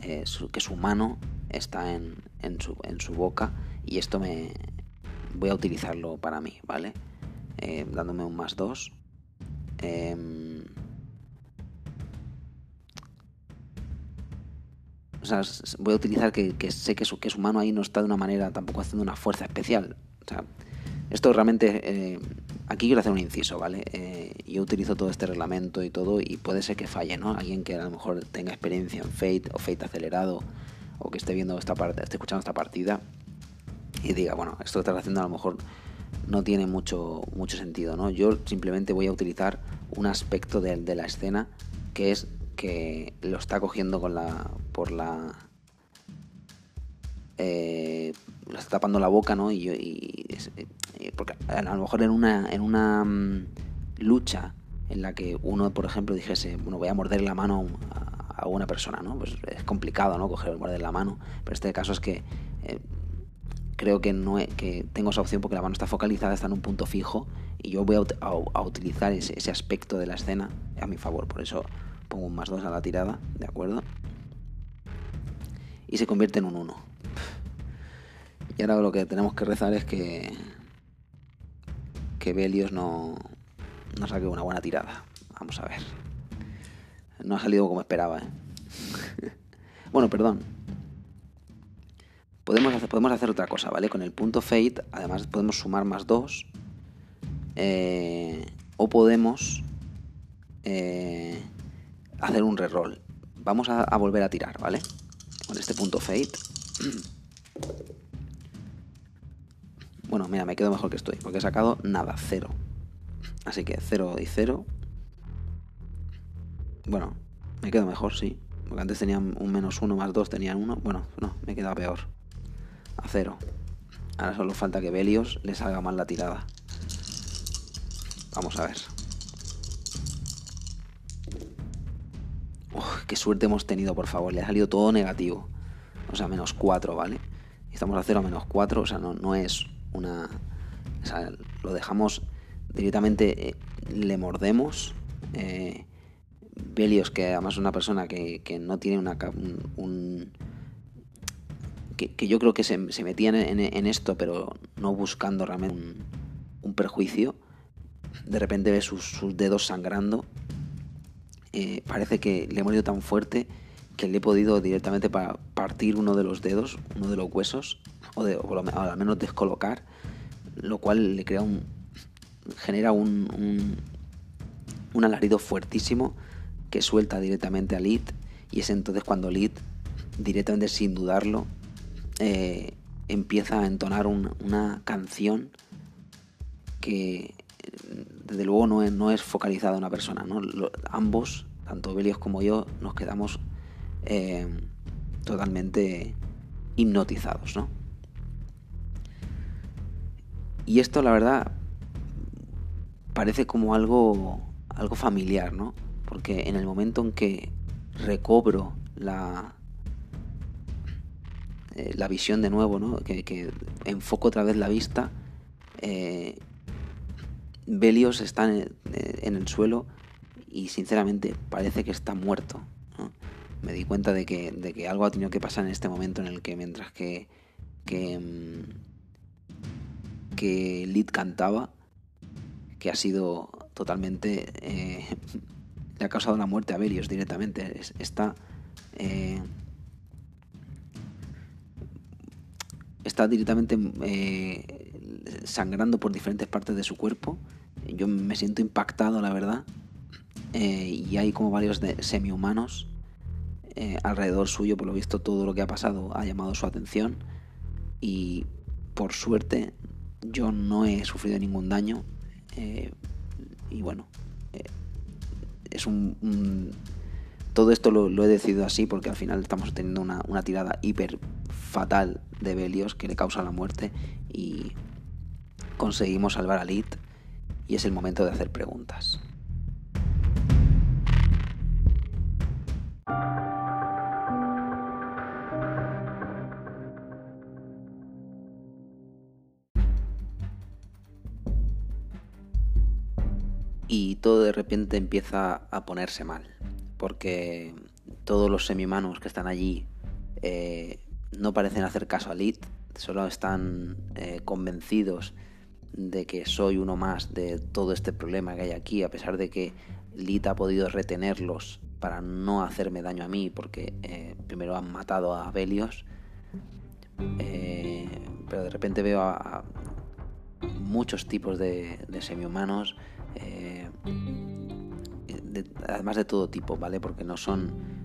eh, que su mano está en, su, en, su, boca y esto me voy a utilizarlo para mí, ¿vale? Eh, dándome un más 2. Em, voy a utilizar que, sé que su, mano ahí no está de una manera tampoco haciendo una fuerza especial. Esto realmente Aquí quiero hacer un inciso, ¿vale? Eh, yo utilizo todo este reglamento y todo y puede ser que falle, ¿no? Alguien que a lo mejor tenga experiencia en Fate o Fate acelerado o que esté viendo esta parte, esté escuchando esta partida y diga, bueno, esto que estás haciendo a lo mejor no tiene mucho, mucho sentido, ¿no? Yo simplemente voy a utilizar un aspecto de, la escena que es que lo está cogiendo con la, por la, eh, lo está tapando la boca, ¿no? Y, y, eh, porque a lo mejor en una, en una mm, lucha en la que uno, por ejemplo, dijese, bueno, voy a morder la mano a, una persona, ¿no? Pues es complicado, ¿no? Coger morder la mano, pero este caso es que eh, creo que, no que tengo esa opción porque la mano está focalizada, está en un punto fijo y yo voy a, utilizar ese, aspecto de la escena a mi favor, por eso pongo un más 2 a la tirada, ¿de acuerdo? Y se convierte en un 1. Y ahora lo que tenemos que rezar es que que Belios no, no saque una buena tirada. Vamos a ver. No ha salido como esperaba, ¿eh? bueno, perdón. Podemos hacer, podemos hacer otra cosa, ¿vale? Con el punto Fate, además podemos sumar más 2. Eh, o podemos eh, hacer un reroll. Vamos a, volver a tirar, ¿vale? Con este punto Fate. Bueno, mira, me quedo mejor que estoy, porque he sacado nada, cero. Así que cero y cero. Bueno, me quedo mejor, sí. Porque antes tenían un menos uno más dos, tenían uno. Bueno, no, me queda peor. A cero. Ahora solo falta que Belios le salga mal la tirada. Vamos a ver. Qué suerte hemos tenido, por favor. Le ha salido todo negativo. O sea, menos 4, ¿vale? Estamos a 0 a menos 4, o sea, no, no es una... O sea, lo dejamos directamente, eh, le mordemos. Eh, Belios, que además es una persona que, no tiene una... Un, que, yo creo que se, metía en, esto, pero no buscando realmente un, perjuicio. De repente ve sus, dedos sangrando. Eh, parece que le hemos ido tan fuerte que le he podido directamente para partir uno de los dedos, uno de los huesos, o, al menos descolocar, lo cual le crea un. genera un, un, un alarido fuertísimo que suelta directamente a Lid y es entonces cuando Lid directamente sin dudarlo eh, empieza a entonar una canción que desde luego no es, no es focalizada a una persona. ¿no? ambos, tanto Belios como yo, nos quedamos eh, totalmente hipnotizados. ¿no? Y esto la verdad parece como algo, algo familiar, ¿no? porque en el momento en que recobro la, eh, la visión de nuevo, ¿no? que, enfoco otra vez la vista, eh, Belios está en, el suelo y sinceramente parece que está muerto. Me di cuenta de que, de que, algo ha tenido que pasar en este momento en el que mientras que, que, mm, que Lid cantaba, que ha sido totalmente eh, ha causado la muerte a Belios directamente. Está. Eh, está directamente eh, sangrando por diferentes partes de su cuerpo. Yo me siento impactado, la verdad. Eh, y hay como varios semi-humanos alrededor suyo. Por lo visto, todo lo que ha pasado ha llamado su atención. Y por suerte, yo no he sufrido ningún daño. y bueno, es un, todo esto lo, he decidido así porque al final estamos teniendo una, una tirada hiper fatal de Belios que le causa la muerte y conseguimos salvar a Lid y es el momento de hacer preguntas. y todo de repente empieza a ponerse mal, porque todos los semimanos que están allí eh, no parecen hacer caso a Lid, solo están eh, convencidos de que soy uno más de todo este problema que hay aquí, a pesar de que Lid ha podido retenerlos para no hacerme daño a mí, porque eh, primero han matado a Belios, pero de repente veo a, muchos tipos de, de semi-humanos eh, además de todo tipo, ¿vale? Porque no son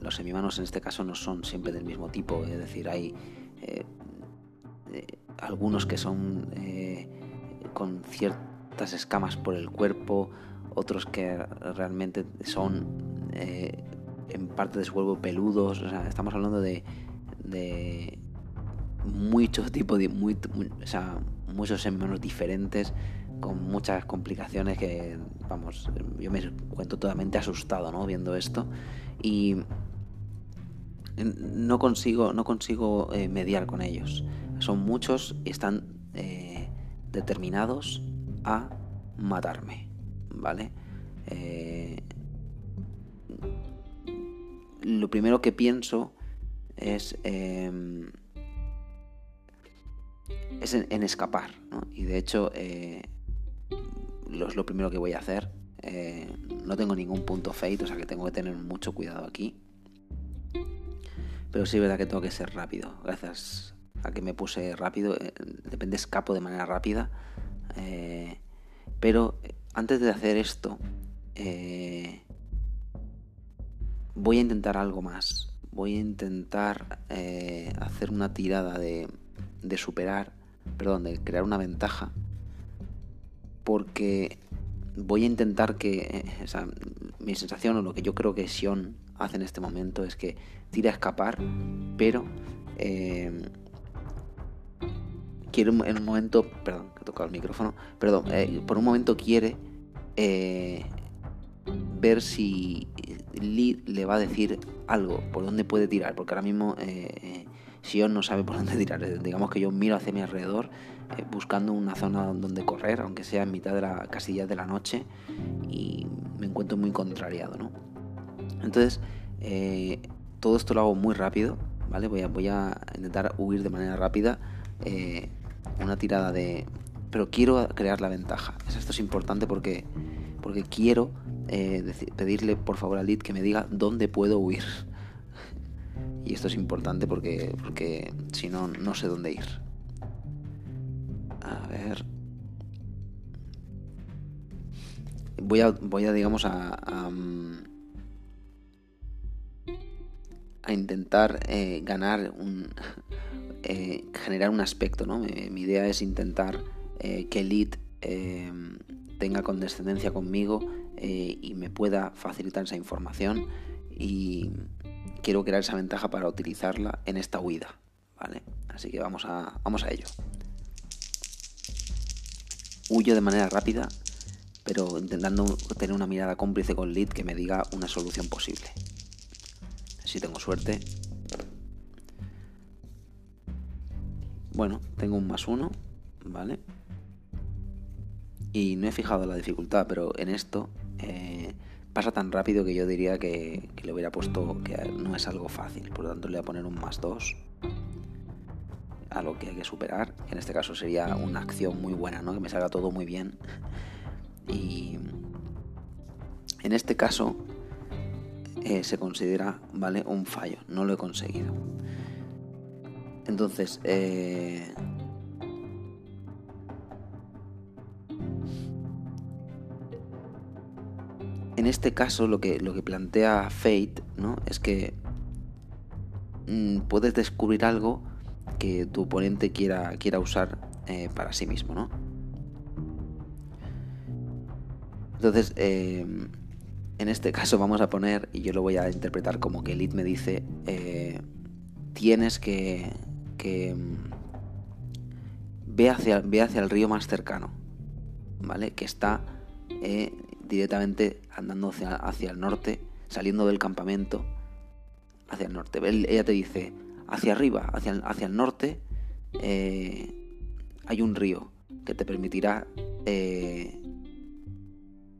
los semimanos en este caso no son siempre del mismo tipo, es decir, hay eh, eh, algunos que son con ciertas escamas por el cuerpo, otros que realmente son en parte de su cuerpo peludos, o sea, estamos hablando de, muchos tipos de muy, o sea, muchos diferentes con muchas complicaciones que, vamos, yo me cuento totalmente asustado, ¿no? Viendo esto y no consigo, no consigo eh, mediar con ellos. Son muchos y están eh, determinados a matarme, ¿vale? Eh, lo primero que pienso es em, es en, escapar, ¿no? Y de hecho es lo primero que voy a hacer. Eh, no tengo ningún punto fate, o sea que tengo que tener mucho cuidado aquí. Pero sí es verdad que tengo que ser rápido. Gracias a que me puse rápido. Eh, depende, escapo de manera rápida. Eh, pero antes de hacer esto, voy a intentar algo más. Voy a intentar hacer una tirada de, de superar, perdón, de crear una ventaja porque voy a intentar que, mi sensación o lo que yo creo que Sion hace en este momento es que tira a escapar, pero eh, quiere en un momento, perdón, he tocado el micrófono, perdón, eh, por un momento quiere eh, ver si Lee le va a decir algo, por dónde puede tirar, porque ahora mismo eh, Sion no sabe por dónde tirar. Digamos que yo miro hacia mi alrededor buscando una zona donde correr, aunque sea en mitad de la casilla de la noche, y me encuentro muy contrariado, ¿no? Entonces, todo esto lo hago muy rápido, ¿vale? Voy a, voy a intentar huir de manera rápida una tirada de... Pero quiero crear la ventaja. Esto es importante porque, porque quiero eh, pedirle por favor a Lid que me diga dónde puedo huir. Y esto es importante porque, porque si no, no sé dónde ir. A ver. Voy a, voy a digamos, a, a, mm, intentar eh, ganar un, eh, generar un aspecto, ¿no? Mi, idea es intentar eh, que Elite eh, tenga condescendencia conmigo y me pueda facilitar esa información y quiero crear esa ventaja para utilizarla en esta huida, ¿vale? Así que vamos a, vamos a ello. Huyo de manera rápida, pero intentando tener una mirada cómplice con Lead que me diga una solución posible. Si tengo suerte, Bueno, tengo un más uno, ¿vale? Y no he fijado la dificultad, pero en esto eh, pasa tan rápido que yo diría que, le hubiera puesto que no es algo fácil. Por lo tanto, le voy a poner un más dos a lo que hay que superar. En este caso sería una acción muy buena, ¿no? Que me salga todo muy bien. Y en este caso eh, se considera, ¿vale? Un fallo. No lo he conseguido. Entonces, eh, en este caso lo que, lo que plantea Fate ¿no? es que mm, puedes descubrir algo que tu oponente quiera, quiera usar eh, para sí mismo, ¿no? Entonces, eh, en este caso vamos a poner, y yo lo voy a interpretar como que Elite me dice, tienes que, que mm, ve hacia, ve hacia el río más cercano, ¿vale? Que está eh, directamente andando hacia, el norte, saliendo del campamento hacia el norte. ella te dice, hacia arriba, hacia, hacia el norte, eh, hay un río que te permitirá eh,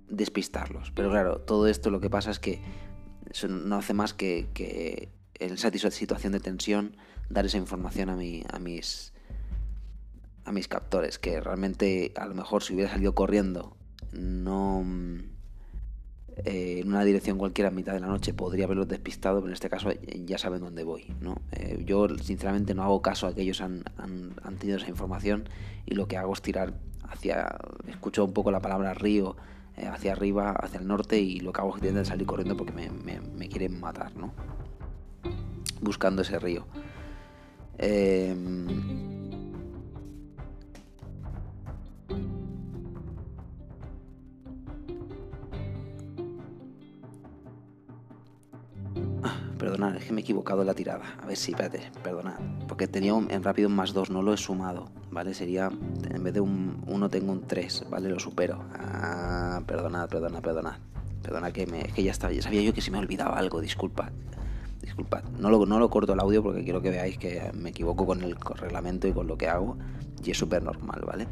despistarlos. Pero claro, todo esto lo que pasa es que no hace más que, que en esa situación de tensión dar esa información a, mi, a, mis, a mis captores, que realmente a lo mejor si hubiera salido corriendo, no eh, en una dirección cualquiera a mitad de la noche podría haberlos despistado, pero en este caso ya saben dónde voy. ¿no? Eh, yo sinceramente no hago caso a que ellos han, han, tenido esa información y lo que hago es tirar hacia, escucho un poco la palabra río eh, hacia arriba, hacia el norte y lo que hago es intentar salir corriendo porque me, me, me quieren matar, ¿no? buscando ese río. Em, perdonad, es que me he equivocado en la tirada. A ver si, espérate, perdonad. Porque tenía en rápido un más 2, no lo he sumado, ¿vale? Sería, en vez de un 1 tengo un 3, ¿vale? Lo supero. Ah, perdonad, perdonad, perdonad. Perdona que, me, que ya estaba, ya sabía yo que se me olvidaba algo, disculpa. Disculpad, no lo, no lo corto el audio porque quiero que veáis que me equivoco con el reglamento y con lo que hago y es súper normal, ¿vale?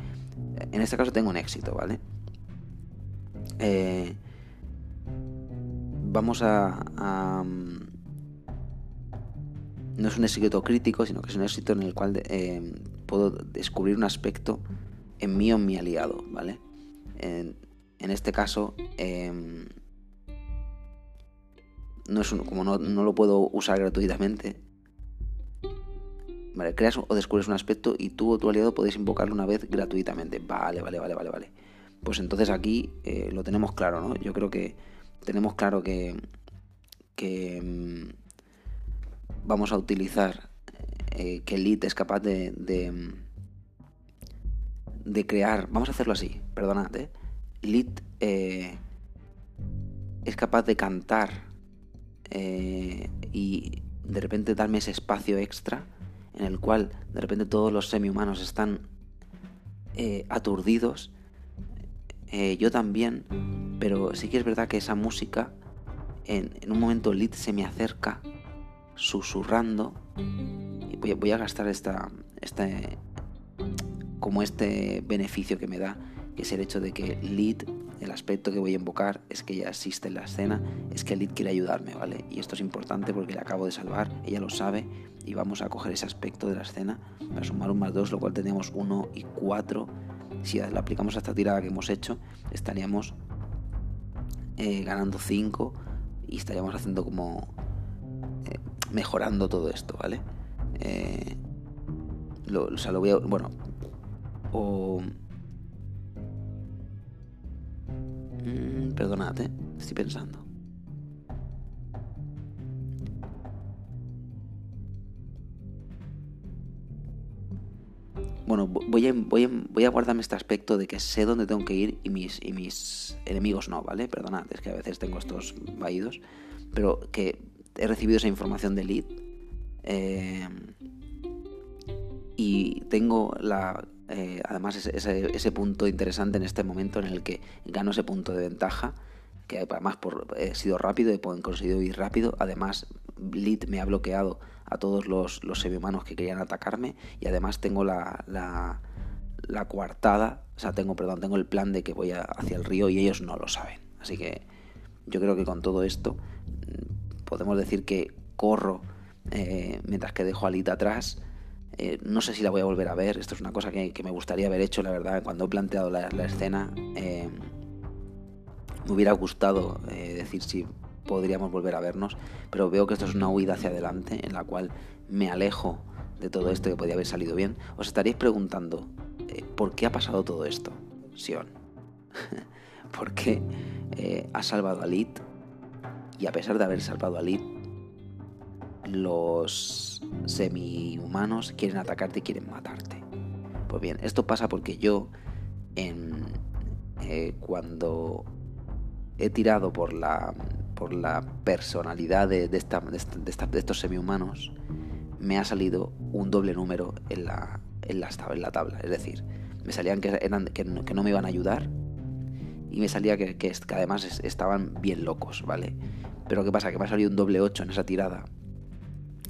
En este caso tengo un éxito, ¿vale? Eh, vamos a, No es un éxito crítico, sino que es un éxito en el cual eh, puedo descubrir un aspecto en mí o en mi aliado, ¿vale? En, este caso... Eh, no es como no, lo puedo usar gratuitamente. Vale, creas o descubres un aspecto y tú o tu aliado podéis invocarlo una vez gratuitamente. Vale, vale, vale, vale, vale. Pues entonces aquí eh, lo tenemos claro, ¿no? Yo creo que tenemos claro que, que mm, vamos a utilizar eh, que Elite es capaz de, de, de, crear. Vamos a hacerlo así, perdonad, ¿eh? Eh, es capaz de cantar eh, y de repente darme ese espacio extra en el cual de repente todos los semi-humanos están eh, aturdidos. Eh, yo también, pero sí que es verdad que esa música, en, un momento Lid se me acerca, susurrando, y voy, a gastar esta, este, como este beneficio que me da, que es el hecho de que Lid el aspecto que voy a invocar es que ella existe en la escena, es que Lid quiere ayudarme, ¿vale? Y esto es importante porque la acabo de salvar, ella lo sabe, y vamos a coger ese aspecto de la escena para sumar un más dos, lo cual tendríamos 1 y 4. Si la aplicamos a esta tirada que hemos hecho, estaríamos eh, ganando 5 y estaríamos haciendo como eh, mejorando todo esto, ¿vale? Eh, o sea, lo voy a. Bueno. O. Mm, perdonad, ¿eh? Estoy pensando. Bueno, voy a, voy, guardarme este aspecto de que sé dónde tengo que ir y mis, y mis enemigos no, ¿vale? Perdonad, es que a veces tengo estos vaídos. Pero que he recibido esa información de lead. Eh, y tengo la eh, además ese, punto interesante en este momento en el que gano ese punto de ventaja, que además por, he sido rápido, he conseguido ir rápido, además Lead me ha bloqueado a todos los, los semi-humanos que querían atacarme y además tengo la, la, coartada, o sea, tengo, perdón, tengo el plan de que voy hacia el río y ellos no lo saben. Así que yo creo que con todo esto mm, podemos decir que corro eh, mientras que dejo a Lid atrás eh, no sé si la voy a volver a ver. Esto es una cosa que, me gustaría haber hecho, la verdad. Cuando he planteado la, escena, eh, me hubiera gustado eh, decir si podríamos volver a vernos. Pero veo que esto es una huida hacia adelante en la cual me alejo de todo esto que podía haber salido bien. Os estaréis preguntando, ¿por qué ha pasado todo esto, Sion? ¿Por qué ha salvado a Lid? Y a pesar de haber salvado a Lid, los semi-humanos quieren atacarte y quieren matarte. Pues bien, esto pasa porque yo, en, eh, cuando he tirado por la, por la personalidad de, esta, de, estos semi-humanos, me ha salido un doble número en la, en la, en la tabla. Es decir, me salían que, eran, que, no, me iban a ayudar y me salía que, que, además estaban bien locos, ¿vale? Pero ¿qué pasa? Que me ha salido un doble 8 en esa tirada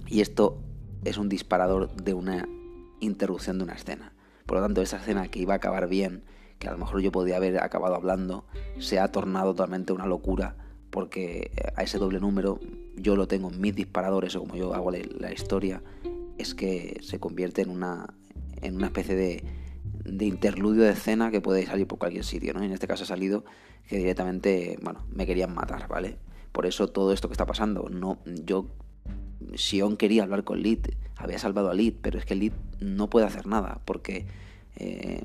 y esto es un disparador de una interrupción de una escena. Por lo tanto, esa escena que iba a acabar bien, que a lo mejor yo podía haber acabado hablando, se ha tornado totalmente una locura porque eh, a ese doble número yo lo tengo en mis disparadores o como yo hago la, historia, es que se convierte en una, en una especie de, de interludio de escena que puede salir por cualquier sitio, ¿no? en este caso ha salido que directamente, bueno, me querían matar, ¿vale? Por eso todo esto que está pasando, no, yo Sion quería hablar con Lid, había salvado a Lid, pero es que Lid no puede hacer nada porque eh,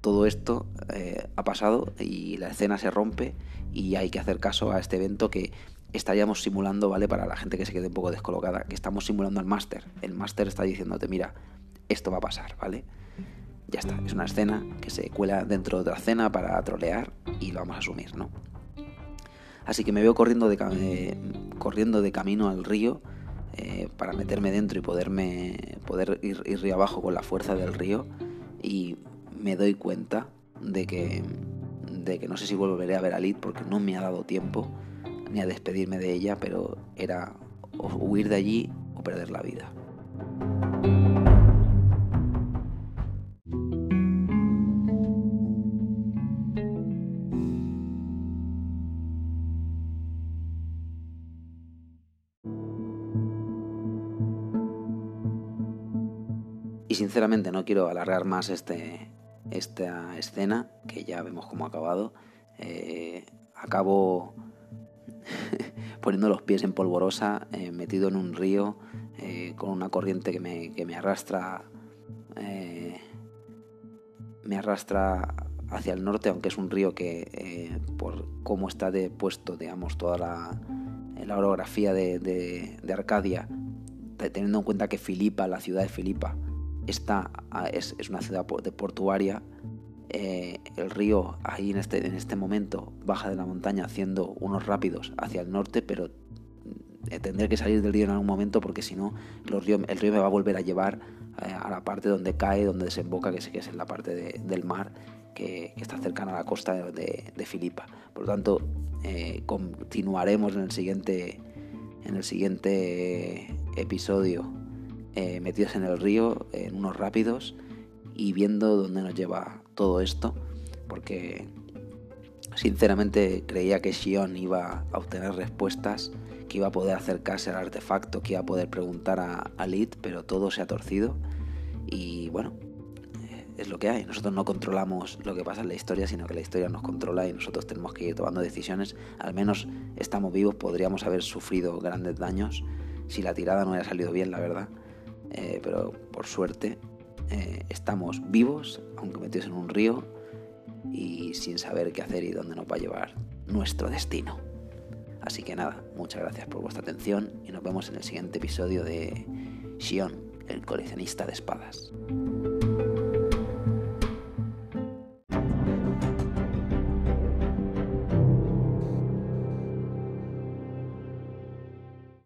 todo esto eh, ha pasado y la escena se rompe y hay que hacer caso a este evento que estaríamos simulando, ¿vale? Para la gente que se quede un poco descolocada, que estamos simulando al máster. El máster está diciéndote, mira, esto va a pasar, ¿vale? Ya está, es una escena que se cuela dentro de la escena para trolear y lo vamos a asumir, ¿no? Así que me veo corriendo de, eh, corriendo de camino al río eh, para meterme dentro y poderme, poder ir, ir río abajo con la fuerza del río y me doy cuenta de que, de que no sé si volveré a ver a Lid porque no me ha dado tiempo ni a despedirme de ella, pero era huir de allí o perder la vida. Sinceramente no quiero alargar más este, esta escena, que ya vemos cómo ha acabado. Eh, acabo poniendo los pies en polvorosa, eh, metido en un río, eh, con una corriente que me, que me arrastra. me arrastra hacia el norte, aunque es un río que, por cómo está de puesto, digamos, toda la, la orografía de, de Arcadia, teniendo en cuenta que Filipa, la ciudad de Filipa, esta es, una ciudad de portuaria. Eh, el río ahí en este, en este momento baja de la montaña haciendo unos rápidos hacia el norte, pero eh, tendré que salir del río en algún momento porque si no, el río me va a volver a llevar eh, a la parte donde cae, donde desemboca, que sé que es en la parte del mar que, está cercana a la costa de, Filipa. Por lo tanto, continuaremos en el siguiente, en el siguiente episodio metidos en el río, en unos rápidos y viendo dónde nos lleva todo esto, porque sinceramente creía que Shion iba a obtener respuestas que iba a poder acercarse al artefacto, que iba a poder preguntar a, a Lid, pero todo se ha torcido. Y bueno, eh, es lo que hay. Nosotros no controlamos lo que pasa en la historia, sino que la historia nos controla y nosotros tenemos que ir tomando decisiones. Al menos estamos vivos, podríamos haber sufrido grandes daños si la tirada no hubiera salido bien, la verdad. Eh, pero por suerte eh, estamos vivos, aunque metidos en un río y sin saber qué hacer y dónde nos va a llevar nuestro destino. Así que nada, muchas gracias por vuestra atención y nos vemos en el siguiente episodio de Shion, el coleccionista de espadas.